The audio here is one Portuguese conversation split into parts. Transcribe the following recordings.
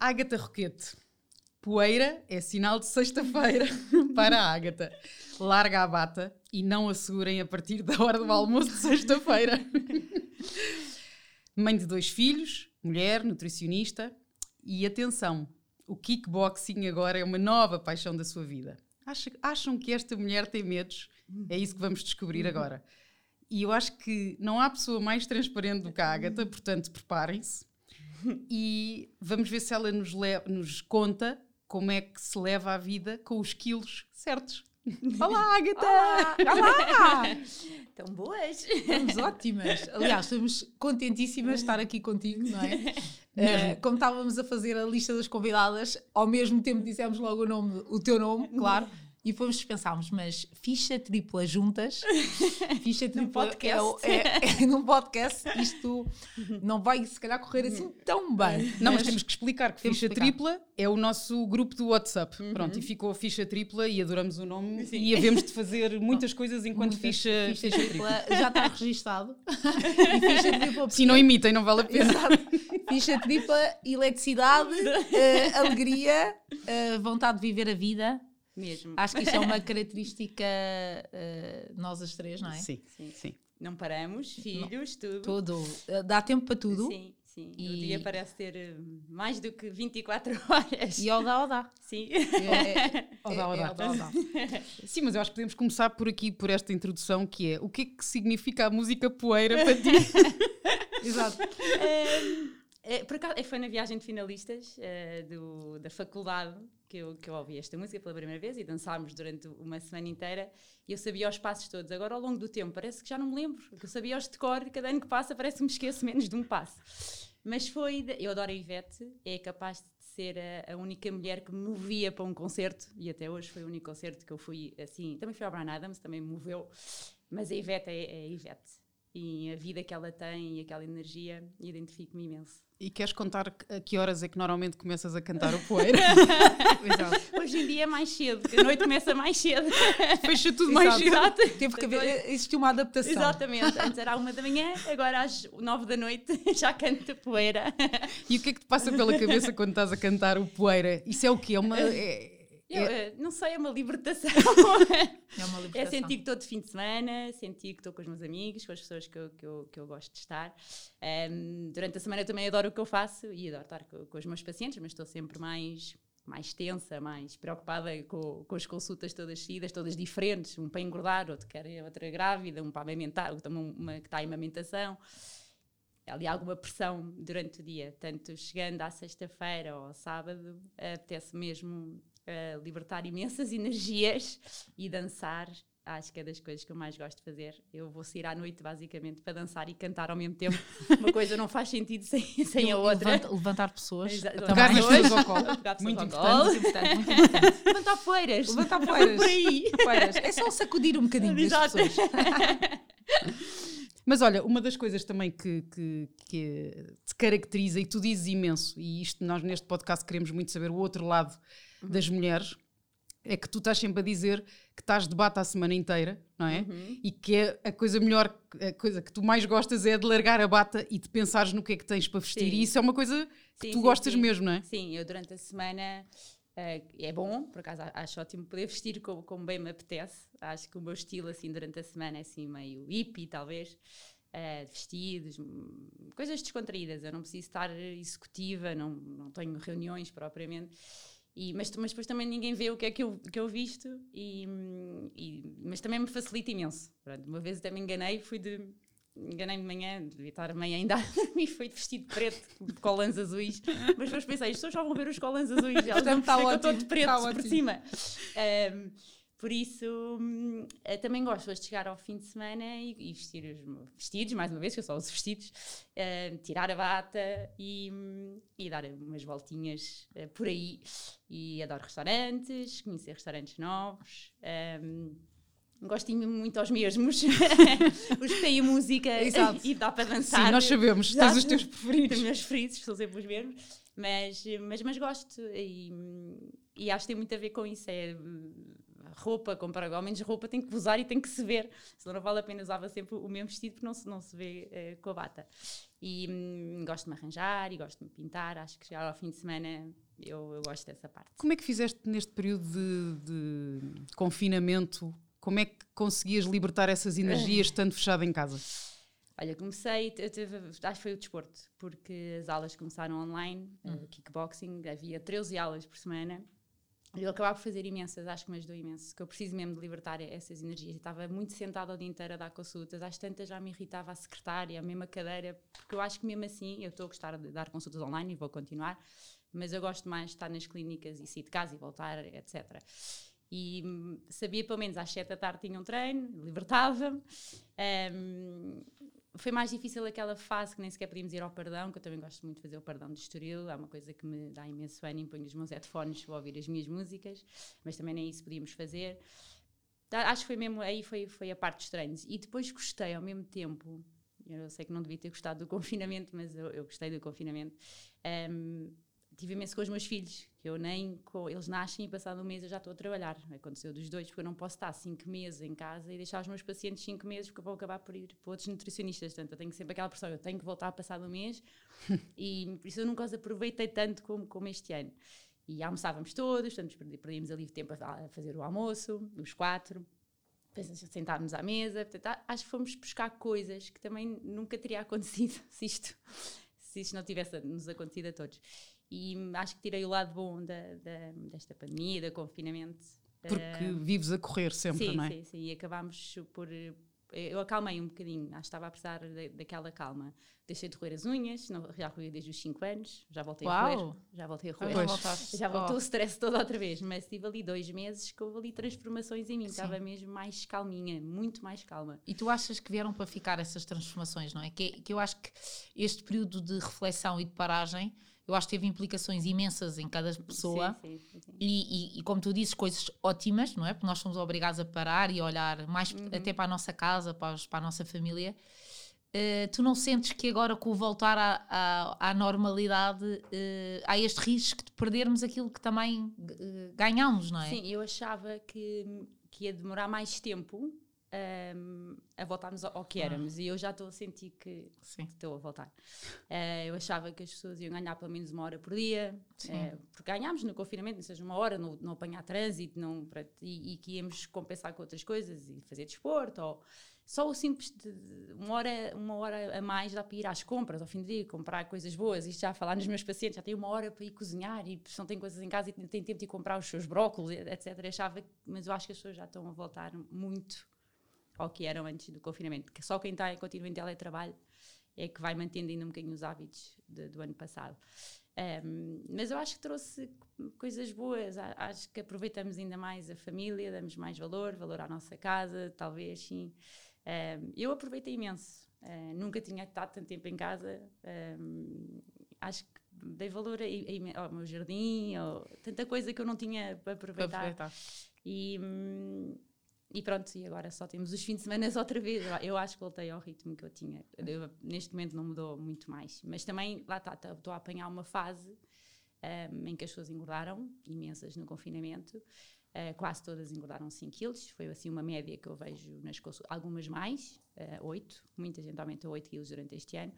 Ágata Roquete. Poeira é sinal de sexta-feira para a Ágata. Larga a bata e não a segurem a partir da hora do almoço de sexta-feira. Mãe de dois filhos, mulher, nutricionista e atenção, o kickboxing agora é uma nova paixão da sua vida. Acham que esta mulher tem medos? É isso que vamos descobrir agora. E eu acho que não há pessoa mais transparente do que a Agatha, portanto, preparem-se. E vamos ver se ela nos, nos conta como é que se leva a vida com os quilos certos. Olá, Agatha! Olá! Olá! Tão boas! Estamos ótimas. Aliás, estamos contentíssimas de estar aqui contigo, não é? Uh, como estávamos a fazer a lista das convidadas, ao mesmo tempo dissemos logo o nome, o teu nome, claro. E fomos pensámos, mas ficha tripla juntas, ficha tripla num podcast. É, é, é, num podcast, isto não vai se calhar correr assim tão bem. Não, mas, mas temos que explicar que ficha explicar. tripla é o nosso grupo do WhatsApp. Uhum. Pronto, e ficou a ficha tripla e adoramos o nome Sim. e havemos de fazer muitas coisas enquanto ficha, ficha, ficha tripla. Já está registado. ficha tripla. Se não imitem, não vale a pena. Exato. Ficha tripla, eletricidade, uh, alegria, uh, vontade de viver a vida mesmo. Acho que isso é uma característica uh, nós as três, não é? Sim, sim. sim. Não paramos, filhos, tudo. Tudo. Uh, dá tempo para tudo. Sim, sim. E... O dia parece ter eh, mais do que 24 horas. E ao dá, ao dá. Sim. É, ao dá, ao dá. Sim, mas eu acho que podemos começar por aqui, por esta introdução, que é o que é que significa a música poeira para ti? Exato. É, por acaso, foi na viagem de finalistas uh, do, da faculdade que eu, que eu ouvi esta música pela primeira vez e dançámos durante uma semana inteira e eu sabia os passos todos. Agora, ao longo do tempo, parece que já não me lembro, porque eu sabia os de cor e cada ano que passa parece que me esqueço menos de um passo. Mas foi. De, eu adoro a Ivete, é capaz de ser a, a, única mulher que me movia para um concerto e até hoje foi o único concerto que eu fui assim. Também fui ao Brian Adams, também me moveu, mas a Ivete é, é a Ivete e a vida que ela tem e aquela energia, identifico-me imenso. E queres contar a que horas é que normalmente começas a cantar o poeira? Hoje em dia é mais cedo, porque a noite começa mais cedo. Fecha tudo mais cedo. Exato. Teve que haver, existiu uma adaptação. Exatamente. Antes era uma da manhã, agora às nove da noite já canto poeira. E o que é que te passa pela cabeça quando estás a cantar o poeira? Isso é o quê? É uma. É eu, é... Eh, não sei, é uma libertação. é uma libertação. É sentir que estou de fim de semana, sentir que estou com os meus amigos, com as pessoas que eu, que eu, que eu gosto de estar. Um, durante a semana eu também adoro o que eu faço e adoro estar com, com os meus pacientes, mas estou sempre mais mais tensa, mais preocupada com, com as consultas todas seguidas, todas diferentes, um para engordar, outro quer outra grávida, um para amamentar, uma que está em amamentação. Ali há alguma pressão durante o dia, tanto chegando à sexta-feira ou ao sábado, apetece mesmo uh, libertar imensas energias e dançar. Acho que é das coisas que eu mais gosto de fazer. Eu vou sair à noite, basicamente, para dançar e cantar ao mesmo tempo. Uma coisa não faz sentido sem, sem a outra. Levanta, levantar pessoas. Pegar nas pessoas ao colo. Muito importante, importante, muito importante. Levantar poeiras. Levantar poeiras. Por aí. Poeiras. É só sacudir um bocadinho Exato. pessoas. Mas olha, uma das coisas também que, que, que, te caracteriza e tu dizes imenso, e isto nós neste podcast queremos muito saber o outro lado uhum. das mulheres, é que tu estás sempre a dizer que estás de bata a semana inteira, não é? Uhum. E que é a coisa melhor, a coisa que tu mais gostas é de largar a bata e de pensares no que é que tens para vestir. Sim. E isso é uma coisa que sim, tu sim, gostas mesmo, não é? Sim, eu durante a semana é bom, por acaso acho ótimo poder vestir como, como, bem me apetece. Acho que o meu estilo assim durante a semana é assim meio hippie, talvez. Uh, vestidos, hum, coisas descontraídas. Eu não preciso estar executiva, não, não tenho reuniões propriamente. E, mas, mas depois também ninguém vê o que é que eu, que eu visto, e, e mas também me facilita imenso. Pronto, uma vez até me enganei, fui de enganei-me de manhã, devia estar amanhã ainda e foi de vestido preto, de colãs azuis. Mas depois pensei, as pessoas só vão ver os colãs azuis, elas está ótimo, todo de preto tá por ótimo. cima. Um, por isso, hum, também gosto de chegar ao fim de semana e, e, vestir os vestidos, mais uma vez, que eu só uso vestidos, uh, tirar a bata e, e, dar umas voltinhas uh, por aí. E adoro restaurantes, conhecer restaurantes novos. Um, gosto muito aos mesmos, os que têm música Exato. e dá para dançar. Sim, nós sabemos, tens os teus preferidos. Os meus preferidos são sempre os mesmos, mas, mas, mas gosto e, e acho que tem muito a ver com isso. É, roupa, comprar ao menos roupa tem que usar e tem que se ver. Senão não vale a pena usava sempre o mesmo vestido porque não se, não se vê uh, com a bata. E hum, gosto de me arranjar e gosto de me pintar. Acho que chegar ao fim de semana eu, eu gosto dessa parte. Como é que fizeste neste período de, de confinamento? Como é que conseguias libertar essas energias estando fechada em casa? Olha, comecei, acho que foi o desporto, porque as aulas começaram online, hum. uh, kickboxing, havia 13 aulas por semana. Eu acabava por fazer imensas, acho que me ajudou imenso, que eu preciso mesmo de libertar essas energias. Eu estava muito sentada o dia inteiro a dar consultas, às tantas já me irritava a secretária, a mesma cadeira, porque eu acho que mesmo assim, eu estou a gostar de dar consultas online e vou continuar, mas eu gosto mais de estar nas clínicas e sair de casa e voltar, etc. E hum, sabia pelo menos às 7 da tarde tinha um treino, libertava-me. Um, foi mais difícil aquela fase que nem sequer podíamos ir ao perdão, que eu também gosto muito de fazer o perdão de Estoril, é uma coisa que me dá imenso ânimo, ponho os meus headphones para ouvir as minhas músicas, mas também nem isso podíamos fazer. Acho que foi mesmo, aí foi, foi a parte dos treinos. E depois gostei ao mesmo tempo, eu sei que não devia ter gostado do confinamento, mas eu, eu gostei do confinamento, um, tive imenso com os meus filhos, que eu nem. eles nascem e passado um mês eu já estou a trabalhar. Aconteceu dos dois, porque eu não posso estar cinco meses em casa e deixar os meus pacientes cinco meses, porque eu vou acabar por ir para outros nutricionistas. Portanto, eu tenho sempre aquela pressão, eu tenho que voltar a passar um mês e por isso eu nunca os aproveitei tanto como, como este ano. E almoçávamos todos, portanto, perdíamos ali tempo a fazer o almoço, os quatro sentarmos à mesa. Portanto, acho que fomos buscar coisas que também nunca teria acontecido se isto, se isto não tivesse nos acontecido a todos. E acho que tirei o lado bom da, da desta pandemia, do confinamento. Porque uh, vives a correr sempre, sim, não é? Sim, sim, e acabámos por. Eu acalmei um bocadinho, acho que estava a precisar daquela calma. Deixei de roer as unhas, não, já roí desde os 5 anos, já voltei Uau. a roer. Já voltei a roer. Já voltou oh. o stress todo outra vez, mas tive ali dois meses que houve ali transformações em mim, sim. estava mesmo mais calminha, muito mais calma. E tu achas que vieram para ficar essas transformações, não é? Que, que eu acho que este período de reflexão e de paragem eu acho que teve implicações imensas em cada pessoa. Sim, sim, sim. E, e, e, como tu dizes, coisas ótimas, não é? Porque nós somos obrigados a parar e olhar mais uhum. até para a nossa casa, para, para a nossa família. Uh, tu não sentes que agora, com o voltar à, à, à normalidade, uh, há este risco de perdermos aquilo que também uh, ganhamos, não é? Sim, eu achava que, que ia demorar mais tempo um, a voltarmos ao, que éramos. Ah. E eu já estou a sentir que estou a voltar. Uh, eu achava que as pessoas iam ganhar pelo menos uma hora por dia, uh, porque ganhámos no confinamento, não seja uma hora, não, não apanhar trânsito, não, para, e, e, que íamos compensar com outras coisas e fazer desporto. Ou, só o simples de, de uma, hora, uma hora a mais dá para ir às compras ao fim do dia, comprar coisas boas. Isto já a falar nos meus pacientes, já tenho uma hora para ir cozinhar e se não tem coisas em casa e tem tempo de ir comprar os seus brócolos, etc. Eu achava, mas eu acho que as pessoas já estão a voltar muito ao que eram antes do confinamento, que só quem está continua em teletrabalho é que vai mantendo ainda um bocadinho os hábitos de, do ano passado. Um, mas eu acho que trouxe coisas boas, acho que aproveitamos ainda mais a família, damos mais valor, valor à nossa casa, talvez sim. Um, eu aproveitei imenso, uh, nunca tinha estado tanto tempo em casa, um, acho que dei valor ao meu jardim, ou, tanta coisa que eu não tinha para aproveitar. Para aproveitar. E, hum, e pronto, e agora só temos os fins de semana outra vez. Eu acho que voltei ao ritmo que eu tinha. Eu, neste momento não mudou muito mais. Mas também, lá está, estou tá, a apanhar uma fase um, em que as pessoas engordaram, imensas no confinamento. Uh, quase todas engordaram 5 quilos. Foi assim uma média que eu vejo nas consultas. Algumas mais, uh, 8. Muita gente aumentou 8 quilos durante este ano.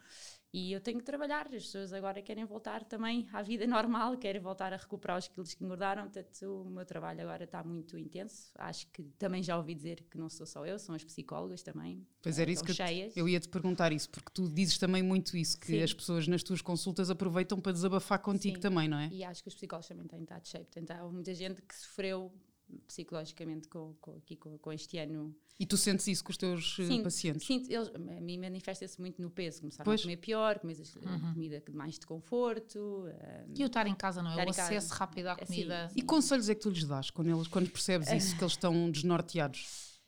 E eu tenho que trabalhar. As pessoas agora querem voltar também à vida normal, querem voltar a recuperar os quilos que engordaram. Portanto, o meu trabalho agora está muito intenso. Acho que também já ouvi dizer que não sou só eu, são as psicólogas também. Pois era isso que cheias. eu ia te perguntar isso, porque tu dizes também muito isso, que Sim. as pessoas nas tuas consultas aproveitam para desabafar contigo Sim. também, não é? E acho que os psicólogos também têm estado cheio. Portanto, há muita gente que sofreu psicologicamente com, com, aqui, com, com, este ano. E tu sentes isso com os teus eh, sim, pacientes? Sim, eles, a mim manifesta-se muito no peso. Começaram pois. a comer pior, comer uhum. comida mais de conforto. Um, e o estar em casa, não é? O acesso casa. rápido à comida. Sim, sim. E conselhos é que tu lhes dás quando, eles, quando percebes isso, que eles estão desnorteados?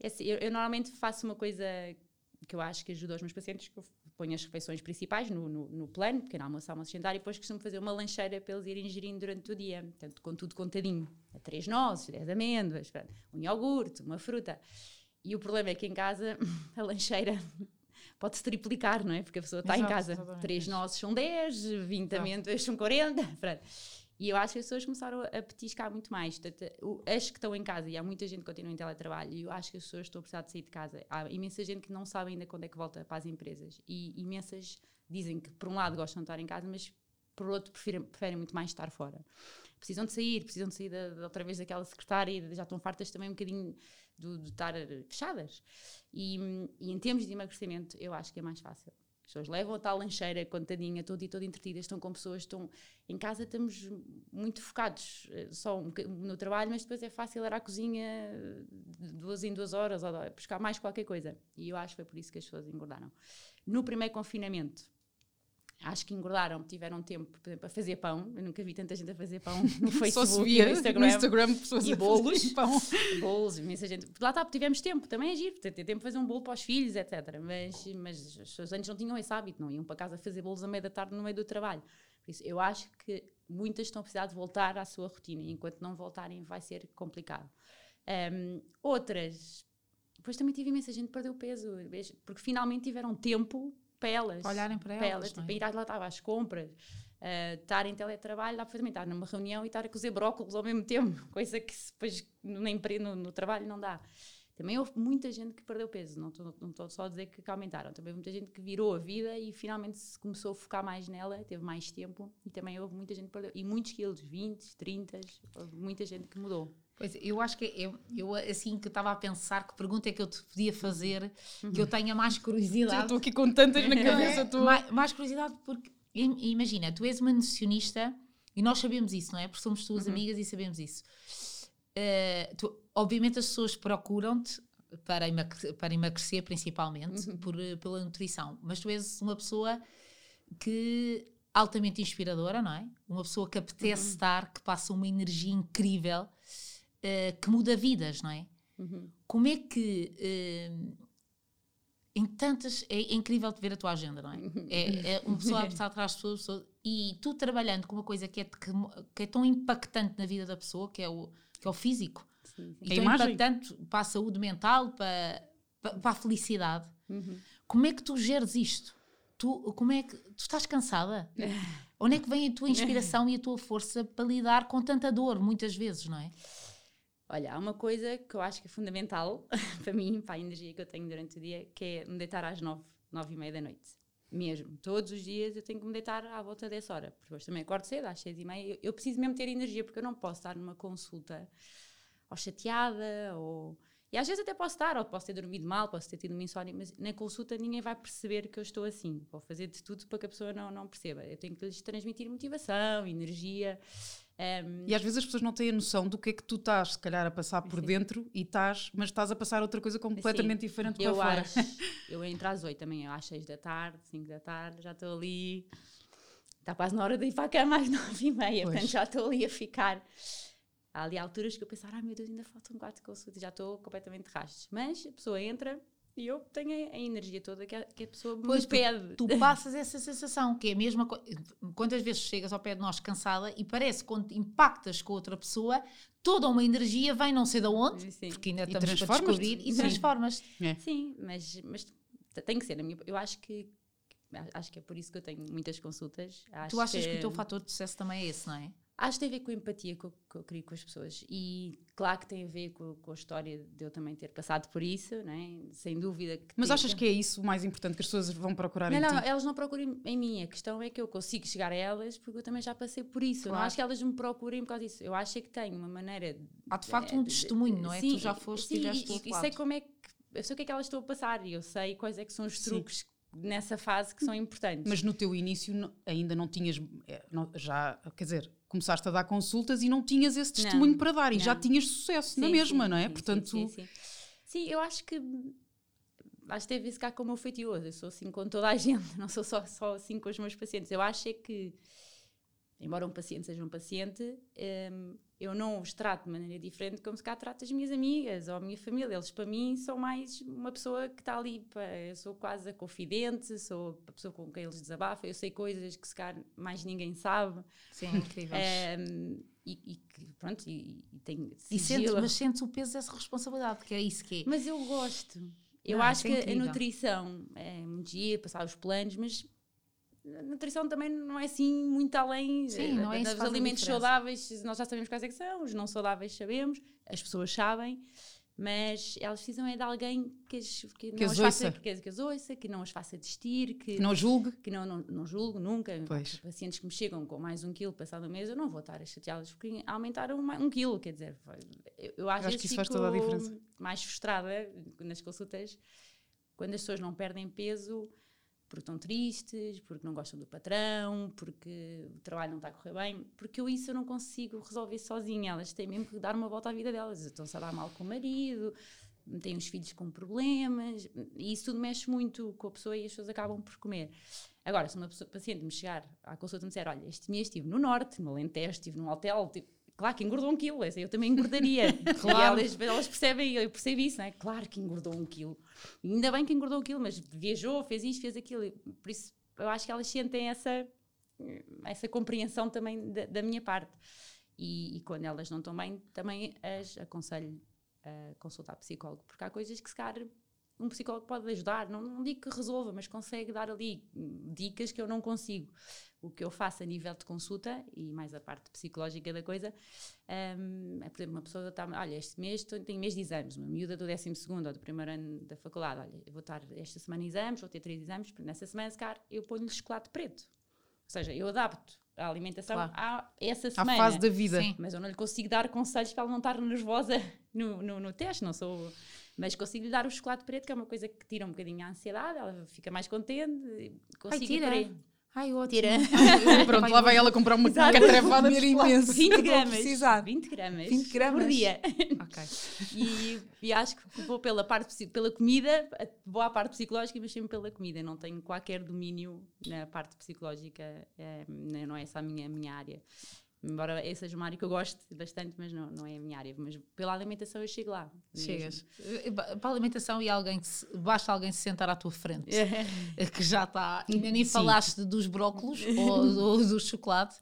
É assim, eu, eu, normalmente faço uma coisa que eu acho que ajuda os meus pacientes, que eu ponho as refeições principais no, no, no plano, pequeno almoço, almoço jantar, e depois costumo fazer uma lancheira para eles irem ingerindo durante o dia, portanto, com tudo contadinho. Três nozes, dez amêndoas, um iogurte, uma fruta. E o problema é que em casa a lancheira pode-se triplicar, não é? Porque a pessoa está em casa, exatamente. três nozes são 10, 20 amêndoas são 40, pronto. E eu acho que as pessoas começaram a petiscar muito mais. Portanto, as que estão em casa, e há muita gente que continua em teletrabalho, e eu acho que as pessoas estão a precisar de sair de casa. Há imensa gente que não sabe ainda quando é que volta para as empresas. E imensas dizem que, por um lado, gostam de estar em casa, mas por outro, preferem, preferem muito mais estar fora. Precisam de sair, precisam de sair da- outra vez daquela secretária, já estão fartas também um bocadinho do- de, estar fechadas. E, e em termos de emagrecimento, eu acho que é mais fácil. As pessoas levam a tal lancheira contadinha, todo e todo entretidas, estão com pessoas, estão em casa estamos muito focados eh, só no trabalho, mas depois é fácil ir à cozinha eh, duas em duas horas ou buscar mais qualquer coisa. E eu acho que foi por isso que as pessoas engordaram. No primeiro confinamento, acho que engordaram, tiveram tempo, por exemplo, a fazer pão. Eu nunca vi tanta gente a fazer pão no Facebook Só se via no Instagram. no Instagram pessoas E bolos. pão. bolos, imensa gente. Lá está, tivemos tempo, também é giro, ter tempo para fazer um bolo para os filhos, etc. Mas, mas as pessoas antes não tinham esse hábito, não iam para casa fazer bolos à meia da tarde no meio do trabalho. Por isso, eu acho que muitas estão a precisar de voltar à sua rotina e enquanto não voltarem vai ser complicado. Um, outras, depois também tive imensa gente que perdeu peso, porque finalmente tiveram tempo para elas. Olharem para para elas, elas, é? tipo, ir lá estava às compras, uh, estar em teletrabalho, dá perfeitamente estar numa reunião e estar a cozer brócolos ao mesmo tempo, coisa que depois no, no, trabalho não dá. Também houve muita gente que perdeu peso, não estou só a dizer que, que aumentaram, também houve muita gente que virou a vida e finalmente se começou a focar mais nela, teve mais tempo e também houve muita gente que perdeu, e muitos quilos, 20, 30, houve muita gente que mudou. Pois, eu acho que eu, eu assim que estava a pensar que pergunta é que eu te podia fazer que eu tenha mais curiosidade. estou aqui com tantas na cabeça. Estou... mais, mais curiosidade porque im- imagina, tu és uma nutricionista e nós sabemos isso, não é? Porque somos tuas amigas e sabemos isso. Eh, tu- obviamente as pessoas procuram-te para, emagre- para emagrecer principalmente por, eh, pela nutrição, mas tu és uma pessoa que altamente inspiradora, não é? Uma pessoa que apetece estar, que passa uma energia incrível, eh, que muda vidas, não é? Como é que eh, em tantas é, é incrível te ver a tua agenda, não é? É, é uma pessoa a passar atrás de pessoas, pessoas- e tu trabalhando com uma coisa que é, que, que é tão impactante na vida da pessoa, que é o, que é o físico, e A tão imagem. impactante para a saúde mental, para, para, para a felicidade. Como é que tu geres isto? Tu, como é que tu estás cansada? Onde é que vem a tua inspiração e a tua força para lidar com tanta dor, muitas vezes, não é? Olha, há uma coisa que eu acho que é fundamental para mim, para a energia que eu tenho durante o dia, que é me deitar às nove, nove e meia da noite. Mesmo. Todos os dias eu tenho que me deitar à volta dessa hora. Porque hoje também acordo cedo, às seis e meia. Eu, eu preciso mesmo ter energia, porque eu não posso estar numa consulta ou chateada, ou... E às vezes até posso estar, ou posso ter dormido mal, posso ter tido uma insónia, mas na consulta ninguém vai perceber que eu estou assim. Vou fazer de tudo para que a pessoa não, não perceba. Eu tenho que lhes transmitir motivação, energia. Ehm, E às vezes as pessoas não têm a noção do que é que tu estás, se calhar, a passar por Sim. dentro e estás, mas estás a passar outra coisa completamente diferente para Eu fora. acho, eu entro às 8 também, eu às 6 da tarde, 5 da tarde, já estou ali. Está quase na hora de ir para a cama às 9 e meia, Pois. portanto já estou ali a ficar. Há ali alturas que eu penso, ai meu Deus, ainda faltam 4 consultas, já estou completamente de. Mas a pessoa entra e eu tenho a, energia toda que a, que a pessoa Pois, me pede. Tu passas essa sensação, que é a mesma coisa. Quantas vezes chegas ao pé de nós cansada e parece que quando impactas com outra pessoa, toda uma energia vem não sei de onde, Sim. porque ainda E estamos para descobrir, e Sim. transformas. Sim, mas, mas tem que ser. na minha- eu acho que acho que é por isso que eu tenho muitas consultas. Acho Tu achas que o teu fator de sucesso também é esse, não é? Acho que tem a ver com a empatia que eu, que eu crio com as pessoas e claro que tem a ver com, com a história de eu também ter passado por isso, não é? sem dúvida. Que Mas tem- achas que é isso o mais importante que as pessoas vão procurar Não, em não, ti? elas não procuram em mim. A questão é que eu consigo chegar a elas porque eu também já passei por isso. Eu não Claro. acho que elas me procurem por causa disso. Eu acho é que tenho uma maneira. Há de facto eh, um testemunho, não é? Sim, tu já foste sim, e já e, e sei como é que. Eu sei o que é que elas estão a passar e eu sei quais é que são os Sim. truques nessa fase que são importantes. Mas no teu início não- ainda não tinhas, eh, não- já, quer dizer, começaste a dar consultas e não tinhas esse Não, testemunho para dar e já não. tinhas sucesso na Sim, mesma, sim, não é? sim, Portanto, Sim, sim, eu acho que. Acho que deve ficar como o feitioso. Eu sou assim com toda a gente, não sou só, só assim com os meus pacientes. Eu acho é que, embora um paciente seja um paciente, hum, eu não os trato de maneira diferente como se cá trato as minhas amigas ou a minha família. Eles, para mim, são mais uma pessoa que está ali. Para, eu sou quase a confidente, sou a pessoa com quem eles desabafam. Eu sei coisas que se calhar mais ninguém sabe. Sim, é incrível. Hum, e, e pronto, e, e tenho e sentes, mas sentes o peso dessa responsabilidade, que é isso que é. Mas eu gosto. Eu Não, acho é que a nutrição é muito giro, passar os planos, mas a nutrição também não é assim muito além. Sim, não é isso Os faz a alimentos saudáveis, nós já sabemos quais é que são, os não saudáveis sabemos, as pessoas sabem, mas elas precisam é de alguém que as, que Que não as as faça, que, que as ouça, que não as faça desistir, que, Que não julgue. que não, não, não julgo nunca. Pois. Pacientes que me chegam com mais um quilo passado um mês, eu não vou estar a chateá-las porque aumentaram um, um quilo, quer dizer, eu, eu acho que isso faz toda a diferença. mais frustrada nas consultas quando as pessoas não perdem peso porque estão tristes, porque não gostam do patrão, porque o trabalho não está a correr bem, porque eu isso eu não consigo resolver sozinha. Elas têm mesmo que dar uma volta à vida delas. Estão-se a dar mal com o marido, têm os filhos com problemas, e isso tudo mexe muito com a pessoa e as pessoas acabam por comer. Agora, se uma pessoa, paciente me chegar à consulta e me disser, olha, este mês estive no Norte, no Alentejo, estive num hotel, tipo, claro que engordou um quilo, eu também engordaria. Claro. Elas, elas percebem, eu percebo isso, não é? Claro que engordou um quilo. E ainda bem que engordou um quilo, mas viajou, fez isto, fez aquilo. Por isso, eu acho que elas sentem essa, essa compreensão também da, da minha parte. E, e quando elas não estão bem, também as aconselho a consultar psicólogo, porque há coisas que se calhar um psicólogo pode ajudar, não, não digo que resolva, mas consegue dar ali dicas que eu não consigo. O que eu faço a nível de consulta, e mais a parte psicológica da coisa, hum, é, por exemplo, uma pessoa está, olha, este mês tenho mês de exames, uma miúda do 12 ou do primeiro ano da faculdade, olha, eu vou estar esta semana em exames, vou ter três exames, nessa semana, se calhar, eu ponho-lhe chocolate preto. Ou seja, eu adapto a alimentação Claro. a essa À semana. fase da vida. Sim. Mas eu não lhe consigo dar conselhos para ela não estar nervosa no, no, no teste, não sou. Mas consigo lhe dar o chocolate preto, que é uma coisa que tira um bocadinho a ansiedade, ela fica mais contente. Consigo tira. Ai, ótimo. Tira. Pronto, lá vai ela comprar uma Exato. catrefada de imenso. 20 Vou gramas. precisar. 20 gramas. 20 gramas. Por dia. Ok. E, e acho que vou pela parte pela comida, vou à parte psicológica, mas sempre pela comida. Não tenho qualquer domínio na parte psicológica, não não é essa a minha, a minha área. Embora essa seja uma área que eu gosto bastante, mas não, não é a minha área. Mas pela alimentação eu chego lá. mesmo. Chegas. Eh, Para a alimentação e alguém que se, basta alguém se sentar à tua frente. eh, Que já está. Ainda nem Sim. falaste dos brócolos ou, ou do chocolate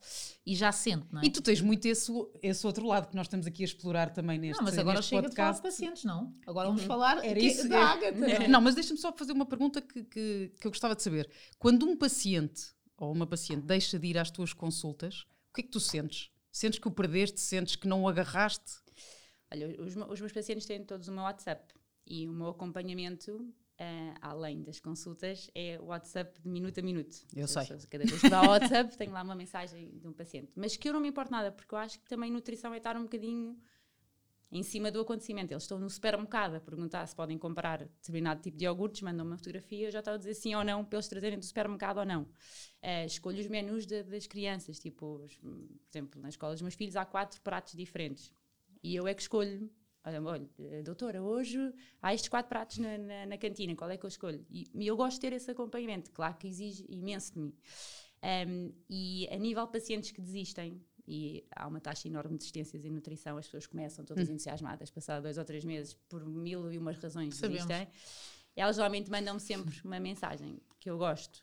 e já sente, não é? E tu tens muito esse, esse outro lado que nós estamos aqui a explorar também neste não, mas agora neste chega de falar de pacientes, não? Agora vamos falar Era isso. da é- Ágata. é- Não, mas deixa-me só fazer uma pergunta que, que, que eu gostava de saber. Quando um paciente ou uma paciente deixa de ir às tuas consultas, o que é que tu sentes? Sentes que o perdeste? Sentes que não o agarraste? Olha, os, os meus pacientes têm todos o meu WhatsApp e o meu acompanhamento, eh, além das consultas, é o WhatsApp de minuto a minuto. Eu sei. Cada vez que dá o WhatsApp, tenho lá uma mensagem de um paciente. Mas que eu não me importo nada, porque eu acho que também nutrição é estar um bocadinho em cima do acontecimento. Eles estão no supermercado a perguntar se podem comprar determinado tipo de iogurtes, mandam uma fotografia, já estava a dizer sim ou não, para eles trazerem do supermercado ou não. Eh, escolho os menus da- das crianças, tipo, os- por exemplo, na escola dos meus filhos há quatro pratos diferentes. E eu é que escolho. Olha, olha, eh, doutora, hoje há estes quatro pratos na, na, na cantina, qual é que eu escolho? E eu gosto de ter esse acompanhamento, claro que exige imenso de mim. Um, e a nível de pacientes que desistem, e há uma taxa enorme de desistências em nutrição, as pessoas começam todas entusiasmadas, passado dois ou três meses, por mil e umas razões Sabemos. desistem, elas geralmente mandam-me sempre uma mensagem que eu gosto.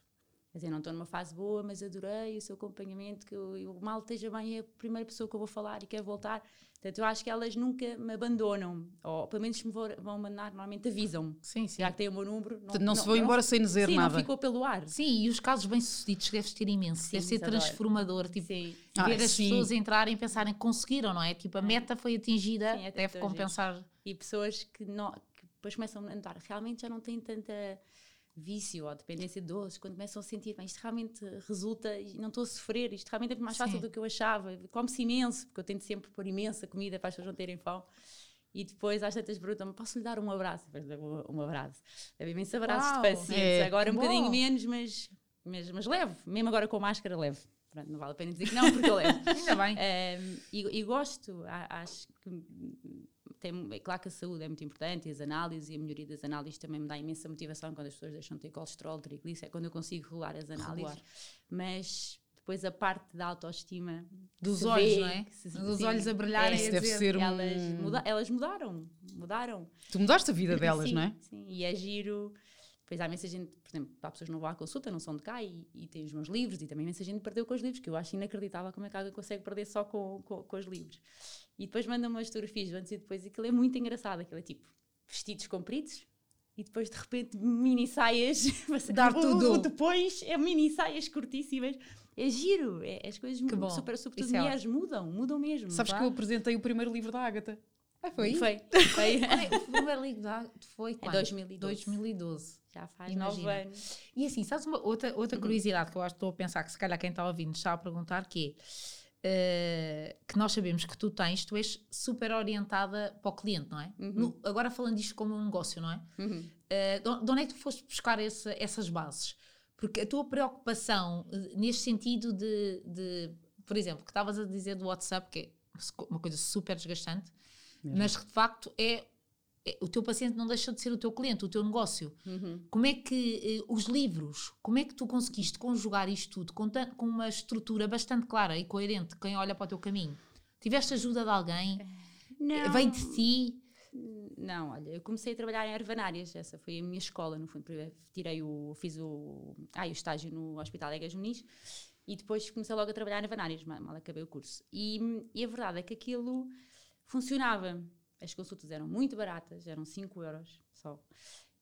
Quer dizer, não estou numa fase boa, mas adorei o seu acompanhamento, que eu, eu mal esteja bem, é a primeira pessoa que eu vou falar e quero voltar. Portanto, eu acho que elas nunca me abandonam, ou pelo menos me vão, mandar, normalmente avisam. Sim, sim. Já que têm o meu número. Portanto, não, se vão embora sem dizer sim, nada. não ficou pelo ar. Sim, e os casos bem-sucedidos deves ter imenso. Sim, Deve ser adoro. transformador. Tipo, Sim. Ah, ver as sim. pessoas entrarem e pensarem que conseguiram, não é? Tipo, a meta foi atingida, Sim, é deve compensar. e pessoas que, não, que depois começam a notar realmente já não têm tanta vício ou dependência de doces, quando começam a sentir, isto realmente resulta e não estou a sofrer, isto realmente é mais fácil Sim. do que eu achava, come-se imenso, porque eu tento sempre pôr imensa comida para as pessoas não terem fome. E depois às tantas perguntam-me, posso lhe dar um abraço? Depois dou um abraço. Deve imensos abraços Uau, de pacientes. é, agora um bom. bocadinho menos, mas, mas, mas levo. Mesmo agora com máscara, levo. Pronto, não vale a pena dizer que não, porque eu levo. Ainda bem. Um, e, e gosto, acho que tem, é claro que a saúde é muito importante e as análises e a melhoria das análises também me dá imensa motivação quando as pessoas deixam de ter colesterol, triglicéridos, é quando eu consigo regular as análises. Regular. Mas depois a parte da autoestima Dos olhos, vê, não é? se- Dos sim, olhos a brilharem é, Isso deve ser um... elas, muda- elas mudaram, mudaram. Tu mudaste a vida delas, sim, não é? Sim, e é giro. Depois há imensa gente, por exemplo, há pessoas que não vão à consulta, não são de cá e, e têm os meus livros e também imensa gente perdeu com os livros, que eu acho inacreditável como é que alguém consegue perder só com, com, com os livros. E depois mandam-me as fotografias antes e depois e aquilo é muito engraçado, aquilo é tipo vestidos compridos, e depois de repente mini saias. Dar o- tudo. o depois é mini saias curtíssimas. É giro. É, as coisas, bom. super, sobretudo é mulheres, mudam, mudam mesmo. Sabes que eu apresentei o primeiro livro da Ágata. Ah, foi? Foi. foi. Primeiro da- foi quando? 2012. 2012. Já faz Imagina. nove anos. E assim, sabes uma outra, outra curiosidade que eu acho que estou a pensar que se calhar quem está ouvindo está a perguntar que é eh, que nós sabemos que tu tens, tu és super orientada para o cliente, não é? No- agora falando disto como um negócio, não é? Uhum. Eh, de de onde é que tu foste buscar esse- essas bases? Porque a tua preocupação eh, neste sentido de, de, por exemplo, que estavas a dizer do WhatsApp, que é uma coisa super desgastante, mas que de facto é, é- o teu paciente não deixa de ser o teu cliente, o teu negócio. Uhum. Como é que eh, os livros, como é que tu conseguiste conjugar isto tudo com, com uma estrutura bastante clara e coerente, quem olha para o teu caminho? Tiveste ajuda de alguém? Não. Veio de ti? Não, olha, eu comecei a trabalhar em Ervanárias, essa foi a minha escola, no fundo. Primeiro Tirei o, fiz o, ah, o estágio no Hospital Egas Muniz e depois comecei logo a trabalhar em Ervanárias, mal, mal acabei o curso. E, e a verdade é que aquilo funcionava. As consultas eram muito baratas, eram 5 euros só.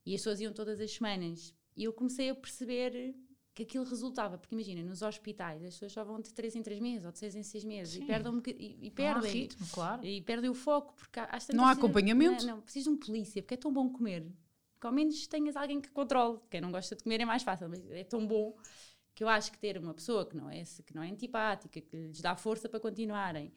E as pessoas iam todas as semanas. E eu comecei a perceber que aquilo resultava, porque imagina, nos hospitais as pessoas só vão de 3 em 3 meses ou de 6 em 6 meses Sim. e perdem, um e, e perdem. ritmo, claro. E perdem o foco, porque há- Não há acompanhamento. Não, não, precisa de um polícia, porque é tão bom comer. Que ao menos tenhas alguém que controle. Quem não gosta de comer é mais fácil, mas é tão bom que eu acho que ter uma pessoa que não é, que não é antipática, que lhes dá força para continuarem,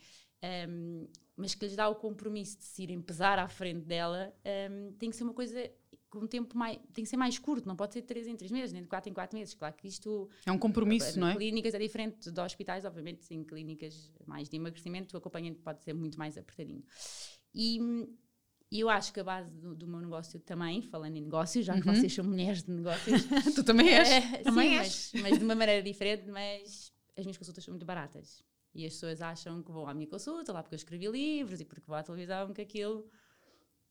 hum, mas que lhes dá o compromisso de se irem pesar à frente dela, hum, tem que ser uma coisa com um tempo mais. tem que ser mais curto, não pode ser de 3 em 3 meses, nem de 4 em 4 meses. Claro que isto É um compromisso, não é? Clínicas é diferente de hospitais, obviamente, em clínicas mais de emagrecimento, o acompanhamento pode ser muito mais apertadinho. E, e eu acho que a base do, do meu negócio também, falando em negócios, já que Uhum. vocês são mulheres de negócios, tu também és. é, Também sim, és. Mas, mas de uma maneira diferente, mas as minhas consultas são muito baratas. E as pessoas acham que vão à minha consulta, lá porque eu escrevi livros e porque vou à televisão, que aquilo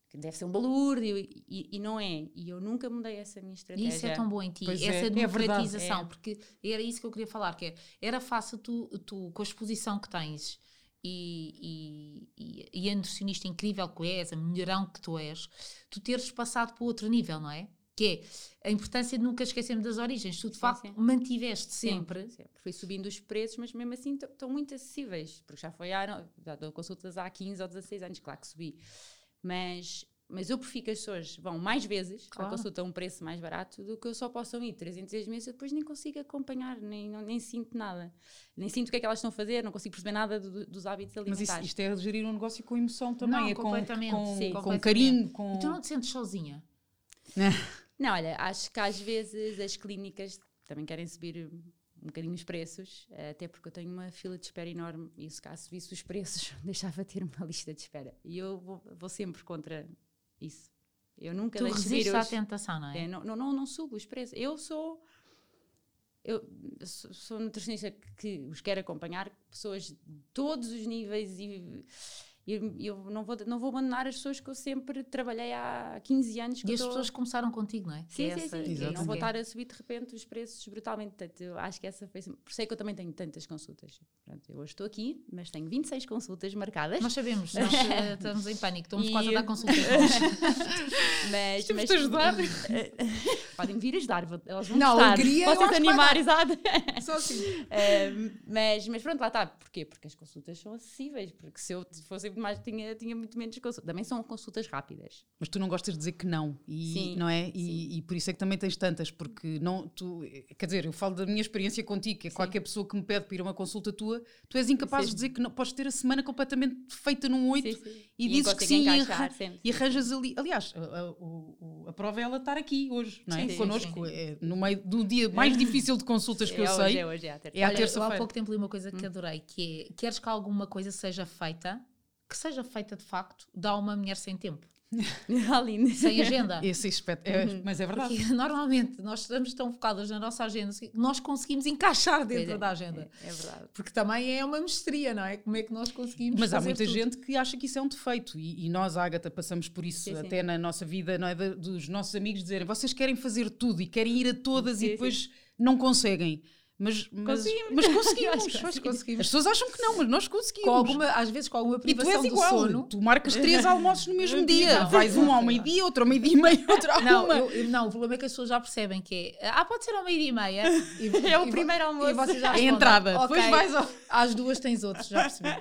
que deve ser um balúrdio e, e, e não é. E eu nunca mudei essa minha E estratégia. isso é tão bom em ti, Pois é, essa é verdade. democratização, É. porque era isso que eu queria falar, que é, era fácil tu, tu com a exposição que tens e, e, e a nutricionista incrível que és, a melhorão que tu és, tu teres passado para outro nível, não é? Que é a importância de nunca esquecermos das origens. Tu de Sim, facto sim. mantiveste sempre. Sempre, sempre. Fui subindo os preços, mas mesmo assim estão muito acessíveis, porque já foi há, já dou consultas há 15 ou 16 anos, claro que subi. Mas, mas eu prefiro que as pessoas vão mais vezes Claro. à consulta a um preço mais barato do que eu só possam ir 3 em 3 meses e depois nem consigo acompanhar, nem, não- nem sinto nada. Nem sinto o que é que elas estão a fazer, não consigo perceber nada do- dos hábitos Mas isso, alimentares. isto é gerir um negócio com emoção também. Não, é com, completamente, com, sim, com completamente. carinho. Com... E tu não te sentes sozinha? Não, olha, acho que às vezes as clínicas também querem subir um bocadinho os preços, eh, até porque eu tenho uma fila de espera enorme e se caso subisse os preços, deixava de ter uma lista de espera. E eu vou, vou sempre contra isso. Eu nunca Tu deixo resistes à os... tentação, não é? É, não, não, não, não subo os preços. Eu sou... Eu sou, sou nutricionista que, que os quero acompanhar, pessoas de todos os níveis e... Eu, eu não, vou, não vou abandonar as pessoas que eu sempre trabalhei há 15 anos. Que E as tô- pessoas começaram contigo, não é? Sim, Que é sim, essa- sim. não vou estar a subir de repente os preços brutalmente. Portanto, eu acho que essa foi. Por isso é que eu também tenho tantas consultas. Portanto, eu hoje estou aqui, mas tenho 26 consultas marcadas. Nós sabemos, nós eh, estamos em pânico, estamos E- quase a dar consultas. mas, Temos mas- de ajudar. Podem vir ajudar, elas vão Não, gostar. eu queria, eu Vocês acho que vai animar, exato. Só assim. Ahm, mas, mas pronto, lá está. Porquê? Porque as consultas são acessíveis. Porque se eu fosse mais, tinha, tinha muito menos consultas. Também são consultas rápidas. Mas tu não gostas de dizer que não, e, Sim, não é? E, e por isso é que também tens tantas, porque não, tu, quer dizer, eu falo da minha experiência contigo, que é qualquer pessoa que me pede para ir a uma consulta tua, tu és incapaz Sim. de dizer que não, podes ter a semana completamente feita num 8 Sim, sim. e E dizes que sim e, encaixar e sim, arranjas ali. Aliás, a, a- o- a prova é ela estar aqui hoje, não é? Sim, sim, Connosco, sim. é, no meio do dia mais difícil de consultas que é eu hoje, sei. É hoje, é à terça. É à Olha, há terça-feira. pouco tempo li uma coisa que adorei, que é, queres que alguma coisa seja feita, que seja feita de facto, dá uma mulher sem tempo, Aline. sem agenda. Esse aspecto, é, Uhum. mas é verdade. Porque normalmente nós estamos tão focadas na nossa agenda que nós conseguimos encaixar dentro é, da agenda. É, é verdade. Porque também é uma mestria, não é? Como é que nós conseguimos Mas há muita tudo? gente que acha que isso é um defeito e, e nós, Ágata, passamos por isso Sim, sim. até na nossa vida, não é? Da- dos nossos amigos dizerem vocês querem fazer tudo e querem ir a todas Sim, e depois não conseguem. Mas, mas, Conseguimos. mas conseguimos. Nós conseguimos. As pessoas acham que não, mas nós conseguimos. Com alguma, às vezes com alguma E tu privação és do igual. sono. Tu marcas três almoços no mesmo dia. não, Vais não, um ao meio-dia, outro ao meio-dia e meio, outro à Não, uma. eu- eu- não, o problema é que as pessoas já percebem que é. Ah, pode ser ao meio-dia e meia. E, É o e primeiro almoço. E vocês já É a respondem, entrada. "Ok, Depois vais ao... Às duas tens outros, já percebi.